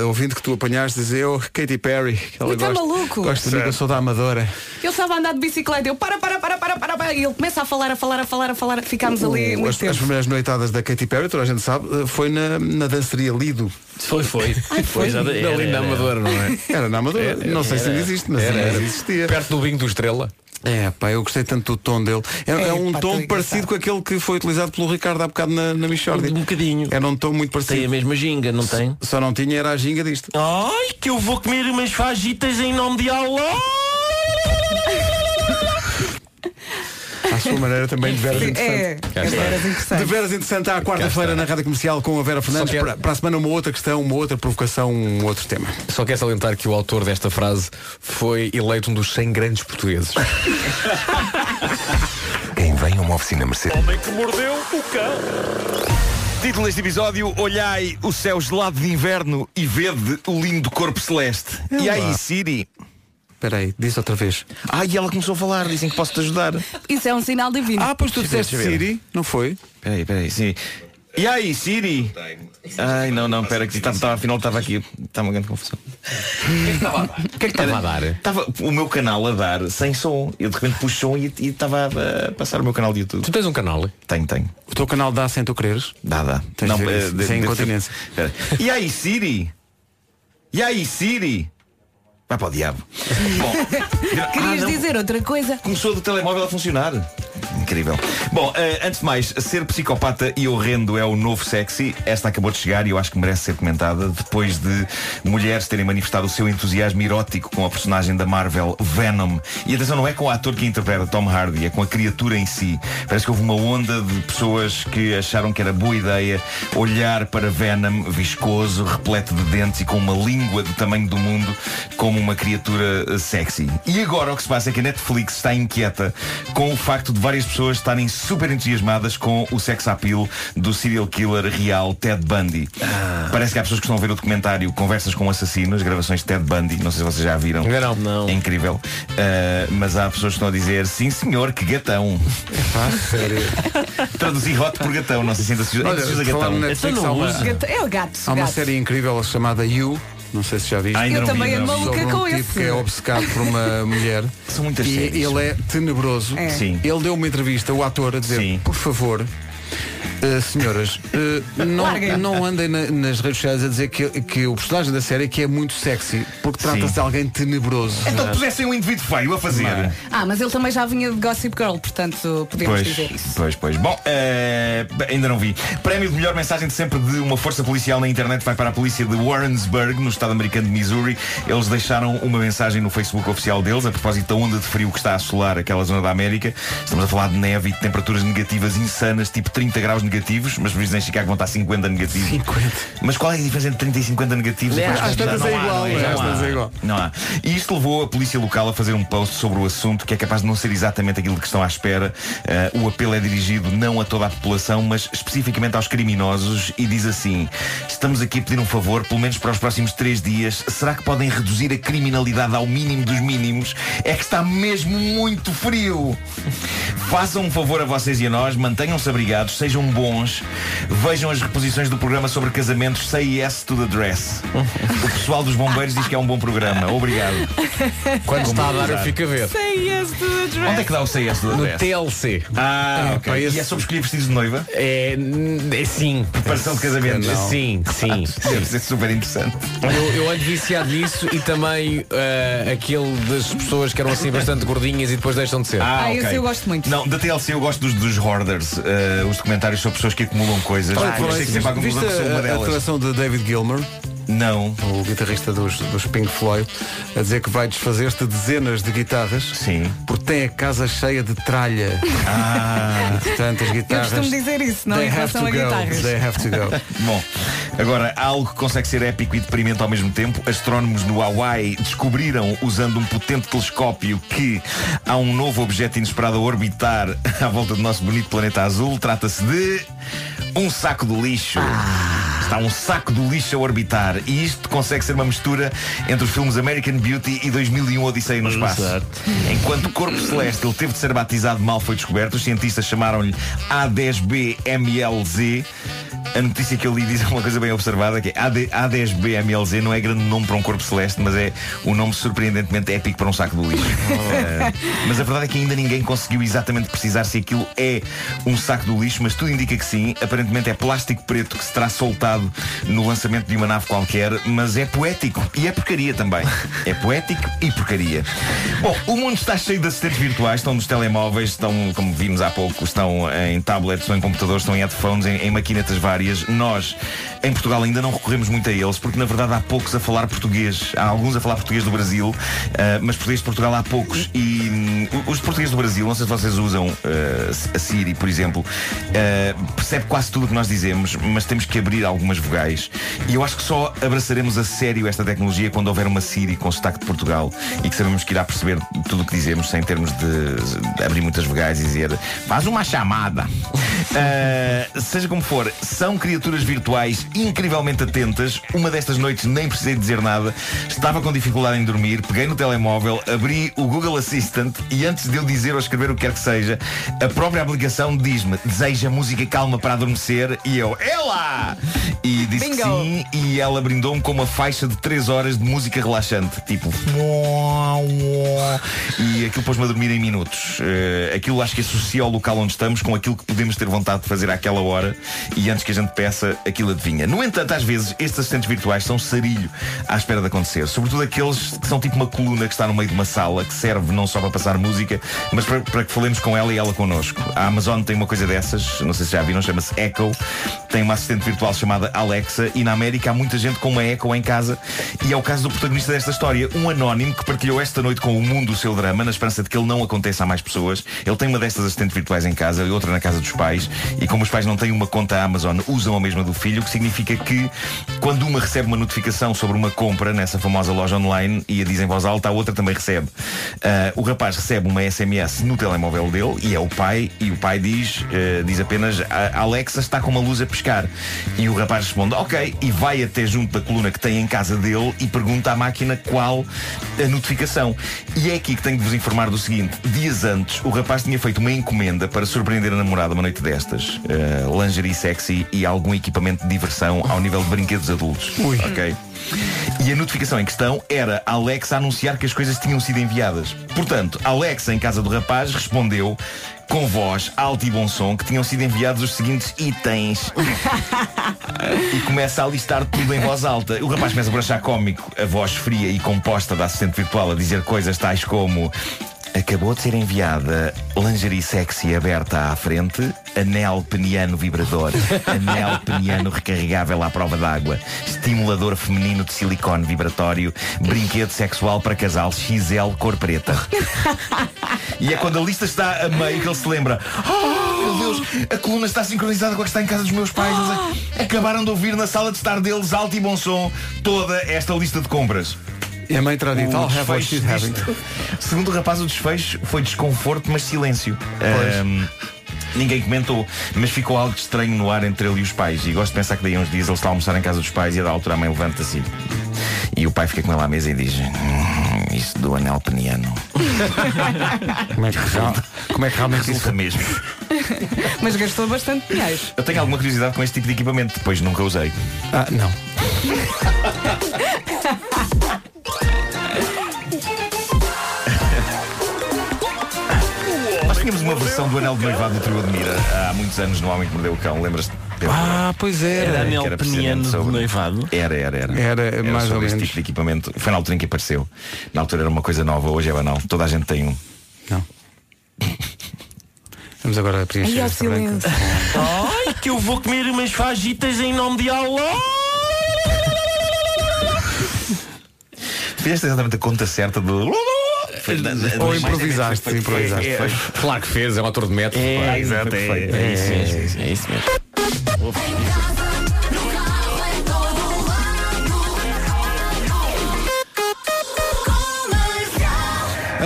eh, ouvinte que tu apanhaste dizer eu, Katy Perry. Muito gosta, maluco. Gosta de mim, que eu sou da Amadora. Ele estava a andar de bicicleta, eu para, para, para, para, para, para. E ele começa a falar, a falar, a falar, a falar. Ficámos ali muito as, tempo. as primeiras noitadas da Katy Perry, toda a gente sabe, eh, foi na, na danceria Lido. Foi, foi. Ai, foi. já- Da era, linda era. Amadora, não é? Era na Amadora. Era, não sei se era. ainda existe, mas Era, era. existia. Perto do bingo do Estrela. É, pá, eu gostei tanto do tom dele. É, é É, um pá, tom parecido com aquele que foi utilizado pelo Ricardo há bocado na, na Michordia. Um bocadinho. Era um tom muito Tem a parecido. mesma ginga, não tem? Só não tinha era a ginga disto. Ai, que eu vou comer umas fajitas em nome de Allah! À sua maneira também de veras Sim, interessante. é, Cá é está. veras De interessante. veras interessante à quarta-feira na Rádio Comercial com a Vera Fernandes. Só Para, para a semana uma outra questão, uma outra provocação, um outro tema. Só quero salientar que o autor desta frase foi eleito um dos 100 grandes portugueses. Quem vem a uma oficina Mercedes. Homem que mordeu o cão. Título deste episódio Olhai o céu gelado de inverno e vede o lindo corpo celeste E aí Siri Espera aí, diz outra vez. Ah, e ela começou a falar, dizem que posso-te ajudar Isso é um sinal divino. Ah, pois tu disseste. Siri, não foi? Peraí, peraí, sim E aí Siri Ai, não, não, pera, que estava, estava, afinal estava aqui Está uma grande confusão O que é que estava a dar? Estava o meu canal a dar sem som Eu de repente pus som e e estava a passar o meu canal de YouTube Tu tens um canal? Tenho, tenho O teu canal dá sem tu quereres? Dá, dá Tens de eh, isso, de- sem ser- incontinência. Espera. E aí Siri E aí Siri Vai para o diabo Bom, ah, Querias não. dizer outra coisa? Começou do telemóvel a funcionar. Incrível. Bom, eh, antes de mais, ser psicopata e horrendo é o novo sexy. Esta acabou de chegar e eu acho que merece ser comentada depois de mulheres terem manifestado o seu entusiasmo erótico com a personagem da Marvel, Venom. E atenção, não é com o ator que interpreta Tom Hardy, é com a criatura em si. Parece que houve uma onda de pessoas que acharam que era boa ideia olhar para Venom viscoso, repleto de dentes e com uma língua do tamanho do mundo como uma criatura eh, sexy. E agora o que se passa é que a Netflix está inquieta com o facto de várias pessoas estarem super entusiasmadas com o sex appeal do serial killer real Ted Bundy. Parece que há pessoas que estão a ver o documentário Conversas com o Assassino, as gravações de Ted Bundy, não sei se vocês já viram. Não. Não. É incrível. Eh, mas há pessoas que estão a dizer, sim senhor, que gatão. Traduzi hot por gatão, não sei se ainda se usa, se gatão. Netflix, há não uma, É o gato. há uma gato. série incrível chamada You. Não sei se já viste. Ainda Eu não vi, também vi. maluca sobre um com tipo esse. que é obcecado por uma mulher São muitas e séries. ele é tenebroso. É. Sim. Ele deu uma entrevista, o ator, a dizer, Sim. por favor, eh, senhoras, eh, não, não andem na- nas redes sociais a dizer que, que o personagem da série que é muito sexy, porque trata-se de alguém tenebroso. Então pusessem um indivíduo feio a fazer. Ah, mas ele também já vinha de Gossip Girl, portanto podemos Pois, dizer isso. pois, pois. Bom, eh, ainda não vi. Prémio de melhor mensagem de sempre de uma força policial na internet vai para a polícia de Warrensburg, no estado americano de Missouri. Eles deixaram uma mensagem no Facebook oficial deles, a propósito da onda de frio que está a assolar aquela zona da América. Estamos a falar de neve e de temperaturas negativas insanas, tipo 30 graus negativos, mas por exemplo em Chicago vão estar 50 negativos. 50. Mas qual é a diferença entre 30 e 50 negativos? É, às tantas não é igual, não é, é igual. Não há. E isto levou a polícia local a fazer um post sobre o assunto que é capaz de não ser exatamente aquilo que estão à espera. Eh, o apelo é dirigido não a toda a população, mas especificamente aos criminosos e diz assim: estamos aqui a pedir um favor, pelo menos para os próximos três dias. Será que podem reduzir a criminalidade ao mínimo dos mínimos? É que está mesmo muito frio. Façam um favor a vocês e a nós, mantenham-se abrigados, sejam bons, vejam as reposições do programa sobre casamentos Say Yes to the Dress. O pessoal dos bombeiros diz que é um bom programa. Obrigado. Quando está a dar, eu fico a ver. Say yes to the dress. Onde é que dá o Say Yes to the No Dress? TLC. Ah, ok. pá, esse- E é sobre escolher vestidos de noiva? É, é sim. Preparação de casamento? Sim, sim. Deve ser super interessante. Eu, eu ando viciado nisso e também eh, aquele das pessoas que eram assim bastante gordinhas e depois deixam de ser. Ah, Ah, ok. esse eu gosto muito. Não, da TLC eu gosto dos, dos hoarders, eh, os documentários sobre pessoas que acumulam coisas. Ah, sei que sempre sou uma a, a delas. declaração de David Gilmer, Não. o guitarrista dos, dos Pink Floyd, a dizer que vai desfazer-se de dezenas de guitarras Sim. porque tem a casa cheia de tralha. Ah. Portanto, as Eu guitarras. costumo dizer isso, não they em have relação to a go. guitarras. They have to go. Bom, agora algo que consegue ser épico e deprimente ao mesmo tempo. Astrónomos no Hawaii descobriram, usando um potente telescópio, que há um novo objeto inesperado a orbitar à volta do nosso bonito planeta azul. Trata-se de um saco do lixo. Está um saco do lixo a orbitar. E isto consegue ser uma mistura entre os filmes American Beauty e 2001 Odisseia no Espaço. Exato. Enquanto corpo celeste ele teve de ser batizado mal foi descoberto, os cientistas chamaram-lhe A10B MLZ. Uh, a notícia que eu li diz uma coisa bem observada, que é AD, A10BMLZ não é grande nome para um corpo celeste, mas é um nome surpreendentemente épico para um saco de lixo. Eh, mas a verdade é que ainda ninguém conseguiu exatamente precisar se aquilo é um saco do lixo, mas tudo indica que sim. Aparentemente é plástico preto que se terá soltado no lançamento de uma nave qualquer, mas é poético e é porcaria também. É poético e porcaria. Bom, o mundo está cheio de assistentes virtuais, estão nos telemóveis, estão, como vimos há pouco, estão em tablets, estão em computadores, estão em headphones, em, em maquinetas várias. Nós, em Portugal, ainda não recorremos muito a eles, porque na verdade há poucos a falar português. Há alguns a falar português do Brasil, ah, mas português de Portugal há poucos. E hum, os portugueses do Brasil, não sei se vocês usam ah, a Siri, por exemplo, ah, percebe quase tudo o que nós dizemos, mas temos que abrir algumas vogais. E eu acho que só abraçaremos a sério esta tecnologia quando houver uma Siri com sotaque de Portugal e que sabemos que irá perceber tudo o que dizemos sem termos de, abrir muitas vogais e dizer faz uma chamada. Uh, seja como for, são criaturas virtuais incrivelmente atentas. Uma destas noites nem precisei dizer nada. Estava com dificuldade em dormir, peguei no telemóvel, abri o Google Assistant e antes de eu dizer ou escrever o que quer que seja, a própria aplicação diz-me deseja música calma para adormecer e eu, ela! E disse que Bingo. sim e ela brindou-me com uma faixa de 3 horas de música relaxante, tipo. E aquilo pôs-me a dormir em minutos. Eh, aquilo acho que associa o local onde estamos com aquilo que podemos ter vontade de fazer àquela hora e antes que a gente peça, aquilo adivinha. No entanto, às vezes, estes assistentes virtuais são sarilho à espera de acontecer. Sobretudo aqueles que são tipo uma coluna que está no meio de uma sala que serve não só para passar música, mas para, para que falemos com ela e ela connosco. A Amazon tem uma coisa dessas, não sei se já viram, chama-se Echo. Tem uma assistente virtual chamada Alexa e na América há muita gente com uma Echo em casa e é o caso do protagonista desta história, um anónimo que partilhou esta noite com o mundo o seu drama, na esperança de que ele não aconteça a mais pessoas. Ele tem uma destas assistentes virtuais em casa e outra na casa dos pais e como os pais não têm uma conta Amazon, usam a mesma do filho, o que significa que quando uma recebe uma notificação sobre uma compra nessa famosa loja online e a diz em voz alta, a outra também recebe. Ah, o rapaz recebe uma SMS no telemóvel dele e é o pai e o pai diz, ah, diz apenas a Alexa está com uma luz a pescar e o rapaz responde ok e vai até junto da coluna que tem em casa dele e pergunta à máquina qual a notificação. E é aqui que tenho de vos informar do seguinte: dias antes, o rapaz tinha feito uma encomenda para surpreender a namorada uma noite destas. Uh, lingerie sexy e algum equipamento de diversão ao nível de brinquedos adultos. Ok? E a notificação em questão era a Alexa anunciar que as coisas tinham sido enviadas. Portanto, Alexa, em casa do rapaz, respondeu com voz alta e bom som que tinham sido enviados os seguintes itens. e começa a listar tudo em voz alta. O rapaz começa por achar cómico a voz fria e composta da assistente virtual a dizer coisas tais como. Acabou de ser enviada lingerie sexy aberta à frente, anel peniano vibrador, anel peniano recarregável à prova d'água, estimulador feminino de silicone vibratório, brinquedo sexual para casal XL cor preta. E é quando a lista está a meio que ele se lembra: Oh, meu Deus, a coluna está sincronizada com a que está em casa dos meus pais. Eles acabaram de ouvir na sala de estar deles, alto e bom som, toda esta lista de compras. E a mãe terá dito, "I'll have what desfecho she's having." Segundo o rapaz, o desfecho foi desconforto, mas silêncio. Ninguém comentou, mas ficou algo estranho no ar entre ele e os pais. E gosto de pensar que daí uns dias ele está a almoçar em casa dos pais e a da altura a mãe levanta-se. E o pai fica com ele à mesa e diz: "Hum, Isso do anel peniano. Como é que, como é que realmente isso Resulta mesmo. Mas gastou bastante dinheiro. Eu tenho alguma curiosidade com este tipo de equipamento, depois nunca usei. Ah, não. tínhamos uma versão do anel de noivado do Trio Admira há muitos anos no Homem que Mordeu o Cão, lembras-te? Pedro? Ah, pois era. Era anel era peniano precisamente de sobre- noivado. Era, era, era. Era, mais sobre ou menos. tipo de equipamento. Foi na altura em que apareceu. Na altura era uma coisa nova, hoje é banal. Toda a gente tem um. Não. Vamos agora preencher ao esta branca. silêncio. Ai, que eu vou comer umas fajitas em nome de Allah. Fizeste exatamente a conta certa do. Ou improvisaste, improvisaste. é, Foi. Claro que fez, é um ator de método. É, exato, Foi é, perfeito. É isso mesmo. É isso mesmo.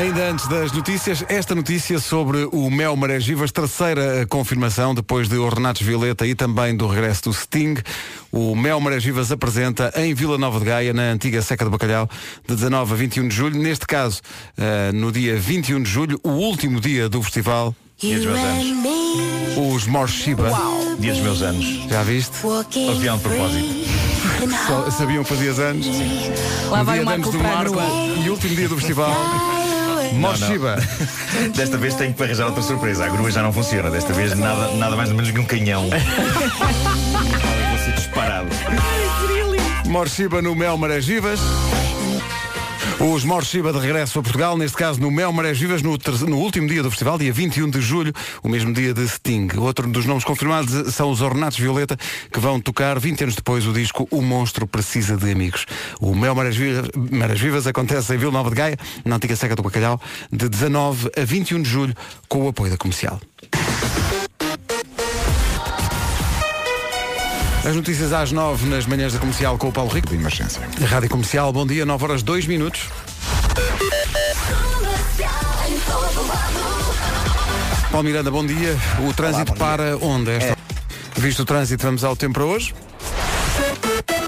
Ainda antes das notícias, esta notícia sobre o Mel Marés Vivas, terceira eh, confirmação depois de Ornatos Violeta e também do regresso do Sting. O Mel Marés Vivas apresenta em Vila Nova de Gaia, na antiga Seca de Bacalhau, de 19 a 21 de julho. Neste caso, eh, no dia 21 de julho, o último dia do festival, Dia dos meus anos. Os Morshiba. Dia dos meus anos. Já viste? Avião de propósito. Só sabiam que fazias anos. Lá No vai dia o de anos Marco do Marco e último dia do festival. Morshiba. Desta vez tenho que arranjar outra surpresa. A grua já não funciona. Desta vez nada, nada mais ou menos que um canhão. Vou ser disparado. Morshiba no Mel Marés Vivas. Os Morshiba de regresso a Portugal, neste caso no Mel Marés Vivas, no, no último dia do festival, dia 21 de julho, o mesmo dia de Sting. Outro dos nomes confirmados são os Ornatos Violeta, que vão tocar 20 anos depois o disco O Monstro Precisa de Amigos. O Mel Marés Vivas, Marés Vivas acontece em Vila Nova de Gaia, na antiga Seca do Bacalhau, de 19 a 21 de julho, com o apoio da comercial. As notícias às 9 nas manhãs da comercial com o Paulo Rico. De emergência. Rádio Comercial, bom dia, 9 horas 2 minutos. Paulo Miranda, bom dia. O trânsito bom dia. para onde? Esta... Visto o trânsito, vamos ao tempo para hoje.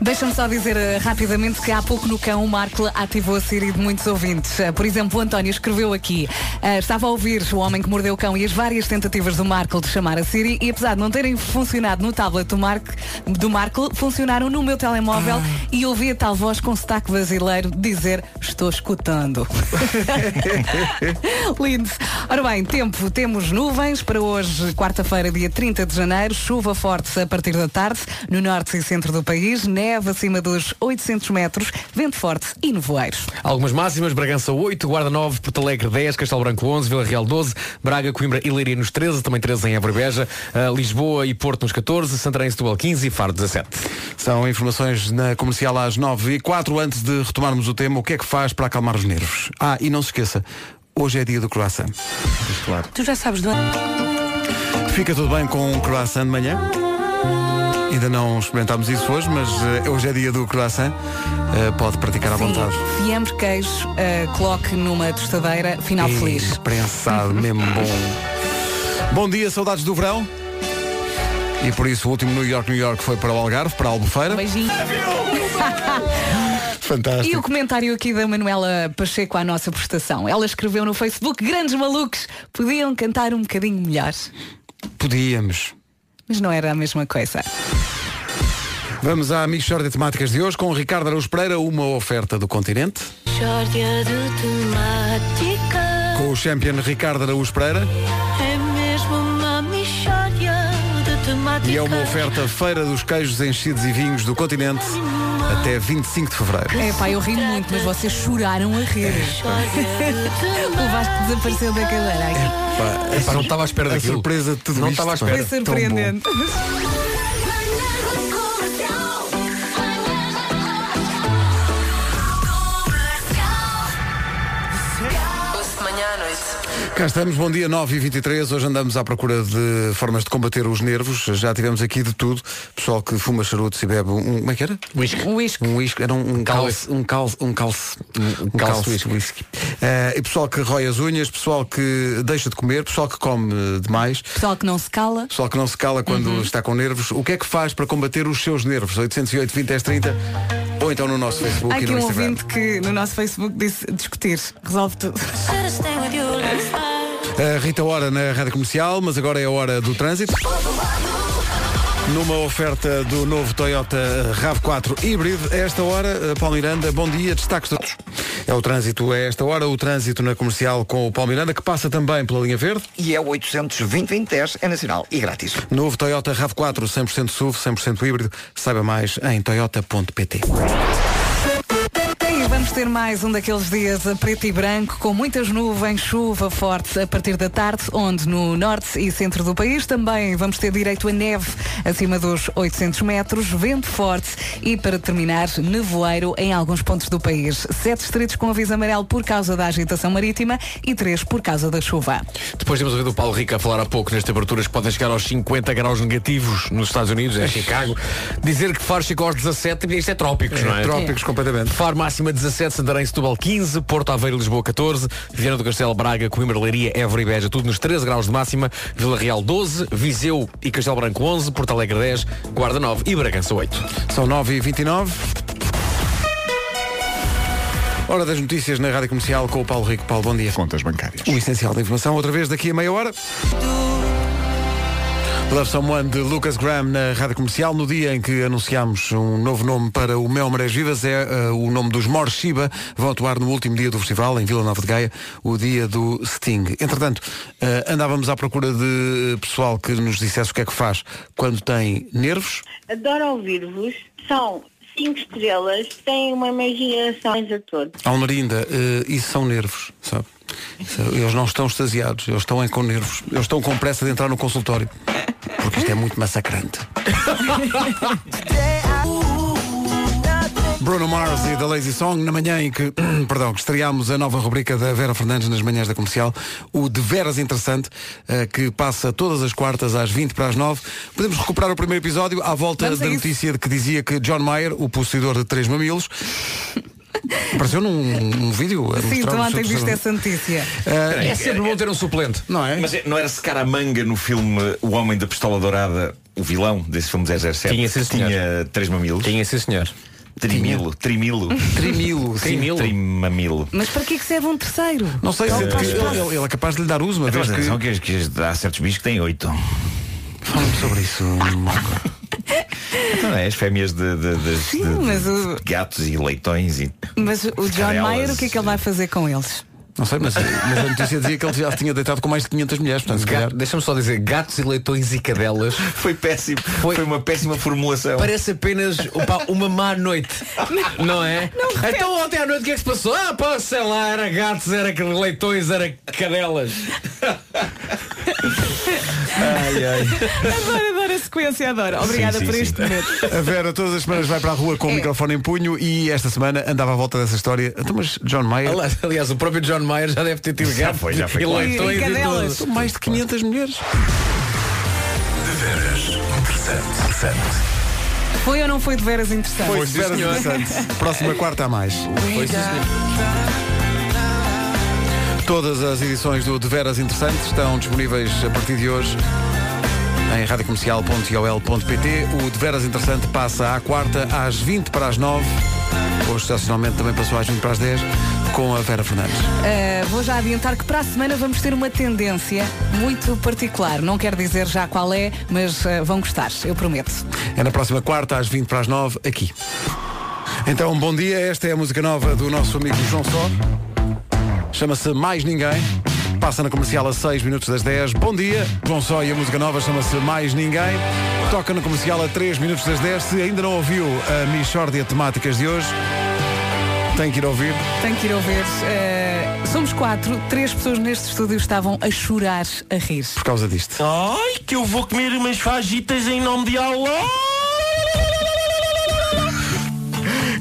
Deixa-me só dizer eh, rapidamente que há pouco no cão o Marco ativou a Siri de muitos ouvintes. Eh, por exemplo, o António escreveu aqui, eh, estava a ouvir o homem que mordeu o cão e as várias tentativas do Marco de chamar a Siri e apesar de não terem funcionado no tablet do Marco, do Marco funcionaram no meu telemóvel e ouvi a tal voz com sotaque brasileiro dizer estou escutando. Lindo. Ora bem, tempo, temos nuvens para hoje, quarta-feira, dia 30 de janeiro, chuva forte a partir da tarde, no norte e centro do país, neve acima dos 800 metros, vento forte e nevoeiros. Algumas máximas, Bragança 8, Guarda 9, Porto Alegre 10, Castelo Branco 11, Vila Real 12, Braga, Coimbra e Leiria nos 13, também 13 em Évora e Beja, eh, Lisboa e Porto nos 14, Santarém e Setúbal 15 e Faro 17. São informações na comercial às 9 e 4 antes de retomarmos o tema. O que é que faz para acalmar os nervos? Ah, e não se esqueça, hoje é dia do croissant. Claro. Tu já sabes do Fica tudo bem com um croissant de manhã? Ainda não experimentámos isso hoje, mas eh, hoje é dia do croissant. Eh, pode praticar à vontade. Fiambre queijo, eh, coloque numa tostadeira, final Ih, feliz. Prensado, mesmo bom. Bom dia, saudades do verão. E por isso o último New York, New York foi para o Algarve, para a Albufeira. Beijinho. Fantástico. E o comentário aqui da Manuela Pacheco à nossa prestação. Ela escreveu no Facebook, grandes malucos, podiam cantar um bocadinho melhor. Podíamos. Mas não era a mesma coisa. Vamos à Michórdia de Temáticas de hoje com o Ricardo Araújo Pereira, uma oferta do continente. Mixórdia de temáticas. Com o champion Ricardo Araújo Pereira. É mesmo uma mixórdia de temáticas. E é uma oferta Feira dos Queijos Enchidos e Vinhos do Continente até 25 de Fevereiro. É pá, eu ri muito, mas vocês choraram a rir. o Vasco desapareceu da cadeira aqui. Epá, não estava à espera a daquilo. surpresa de tudo Não isto, estava à pá. espera. Foi surpreendente. Cá estamos, bom dia 9 e 23 Hoje andamos à procura de formas de combater os nervos. Já tivemos aqui de tudo. Pessoal que fuma charutos e bebe um. Como é que era? Whisky. Um whisky. Um whisky. Era um, um Calce. Um calce. Um calce. Um, calce calce whisky. whisky. Eh, e pessoal que rói as unhas, pessoal que deixa de comer, pessoal que come demais. Pessoal que não se cala. Pessoal que não se cala quando está com nervos, o que é que faz para combater os seus nervos? 808 20 10 30 ou então no nosso Facebook Há e aqui no um Instagram. ouvinte que no nosso Facebook disse discutir. Resolve tudo. A Rita Hora na Rádio Comercial, mas agora é a hora do trânsito. Numa oferta do novo Toyota RAV4 híbrido, a esta hora, eh, Paulo Miranda, bom dia, destaques todos. É o trânsito a esta hora, o trânsito na comercial com o Paulo Miranda, que passa também pela linha verde. E é o 820 2010 é nacional e grátis. Novo Toyota RAV4 100% SUV, 100% híbrido. Saiba mais em toyota.pt. Vamos ter mais um daqueles dias a preto e branco, com muitas nuvens, chuva forte a partir da tarde, onde no norte e centro do país também vamos ter direito a neve acima dos 800 metros, vento forte e, para terminar, nevoeiro em alguns pontos do país. Sete distritos com aviso amarelo por causa da agitação marítima e três por causa da chuva. Depois temos ouvido o Paulo Rico a falar há pouco nas temperaturas que podem chegar aos 50 graus negativos nos Estados Unidos, é Chicago. Dizer que Faro chegou aos 17, isto é trópicos, não é? Trópicos completamente. Faro máxima 17, Santarém, Setúbal 15, Porto Aveiro Lisboa 14, Viana do Castelo, Braga, Coimbra, Leiria, Évora e Beja, tudo nos 13 graus de máxima, Vila Real 12, Viseu e Castelo Branco 11, Porto Alegre 10, Guarda 9 e Bragança 8. São 9 e 29 Hora das notícias na Rádio Comercial com o Paulo Rico. Paulo, bom dia. Contas bancárias. O essencial da informação, outra vez daqui a meia hora. Love Someone de Lucas Graham na Rádio Comercial. No dia em que anunciámos um novo nome para o Mel Marés Vivas, é uh, o nome dos Mor Shiba. Vão atuar no último dia do festival, em Vila Nova de Gaia, o dia do Sting. Entretanto, uh, andávamos à procura de pessoal que nos dissesse o que é que faz quando tem nervos. Adoro ouvir-vos. São cinco estrelas, têm uma imaginação a todo. Almarinda, uh, isso são nervos, sabe? Isso- Eles não estão extasiados, eles estão é com nervos. Eles estão com pressa de entrar no consultório. Porque isto é muito massacrante. Bruno Mars e da Lazy Song, na manhã em que, perdão, que estreámos a nova rubrica da Vera Fernandes nas manhãs da comercial, o De Veras Interessante, eh, que passa todas as quartas às 20 para as 9. Podemos recuperar o primeiro episódio à volta Vamos da notícia de que dizia que John Mayer, o possuidor de três mamilos, apareceu num, num vídeo. a Sim, tu o ontem viste essa notícia. Eh, É sempre bom ter um suplente. Não é? Mas é- não era secar a manga no filme O Homem da Pistola Dourada, o vilão desse filme 007? Tinha, sim, senhor. Tinha três mamilos. Tinha, sim, senhor. Trimilo, trimilo. Trimilo. Trimilo. Trimamilo. Mas para que é que serve um terceiro? Não sei, Não ele, ele- é capaz de lhe dar uso uma Então, vez mas que... atenção que, que há certos bichos que têm oito. Fala-me sobre isso, Marco. Então, é, as fêmeas de, de- de- Sim, de- mas o- de gatos e leitões e. Mas o John. Mayer, o que é que ele vai fazer com eles? Não sei, mas, mas a notícia dizia que ele já se tinha deitado com mais de 500 mulheres. Portanto, se calhar... Deixa-me só dizer, gatos e leitões e cadelas. Foi péssimo. Foi, uma péssima formulação. Parece apenas opa, uma má noite. Não é? então ontem à noite o que é que se passou? Ah, pá, sei lá, era gatos, era leitões, era cadelas. Ai, ai. Adoro, adoro a sequência, adoro. Obrigada Sim, sim, por sim. este momento. A Vera todas as semanas vai para a rua com o É. microfone em punho e esta semana andava à volta dessa história. Então, mas John Mayer. Aliás, aliás, o próprio John Mayer já deve ter tido Já foi, já foi, e claro. leitões E e, tudo. São mais de 500 mulheres. De veras interessante. interessante. Foi ou não foi de veras interessante? Foi de veras interessante. Próxima quarta a mais. Foi. Todas as edições do De Veras Interessantes estão disponíveis a partir de hoje em radiocomercial.iol.pt. O De Veras Interessante passa à quarta às 20 para as 9. Hoje, estacionalmente, também passou às 20 para as 10 com a Vera Fernandes. Uh, vou já adiantar que para a semana vamos ter uma tendência muito particular. Não quero dizer já qual é, mas uh, vão gostar, eu prometo. É na próxima quarta às 20 para as 9 aqui. Então, bom dia. Esta é a música nova do nosso amigo João Só. Chama-se Mais Ninguém. Passa na comercial a 6 minutos das 10. Bom dia. João Só e a música nova chama-se Mais Ninguém. Toca na comercial a 3 minutos das 10. Se ainda não ouviu a Michórdia Temáticas de hoje, tem que ir ouvir. Tenho que ir ouvir. Uh, somos quatro, três pessoas neste estúdio estavam a chorar, a rir. Por causa disto. Ai, que eu vou comer umas fajitas em nome de Allah.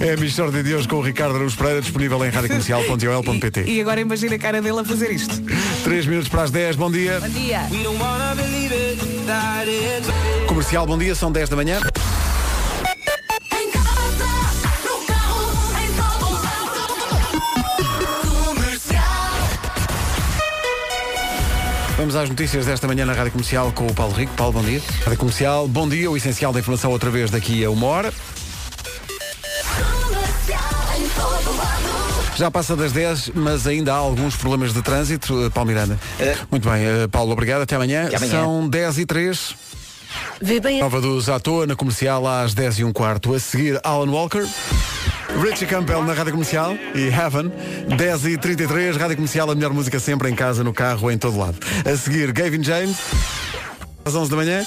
É a Michórdia de hoje com o Ricardo Araújo Pereira, disponível em radiocomercial.ol.pt. E agora imagina a cara dele a fazer isto. 3 minutos para as 10. Bom dia. Bom dia. Comercial, bom dia. São 10 da manhã. Vamos às notícias desta manhã na Rádio Comercial com o Paulo Rico. Paulo, bom dia. Rádio Comercial, bom dia. O essencial da informação outra vez daqui a uma hora. Já passa das 10, mas ainda há alguns problemas de trânsito. Eh, Paulo Miranda. Muito bem, eh, Paulo, obrigado. Até amanhã. Até amanhã. São 10 e 3. Vê bem Nova dos à toa na comercial às 10 e um quarto. A seguir, Alan Walker. Richie Campbell na Rádio Comercial e Heaven, 10 e 33 Rádio Comercial, a melhor música sempre em casa, no carro, em todo lado. A seguir, Gavin James, às 11 da manhã.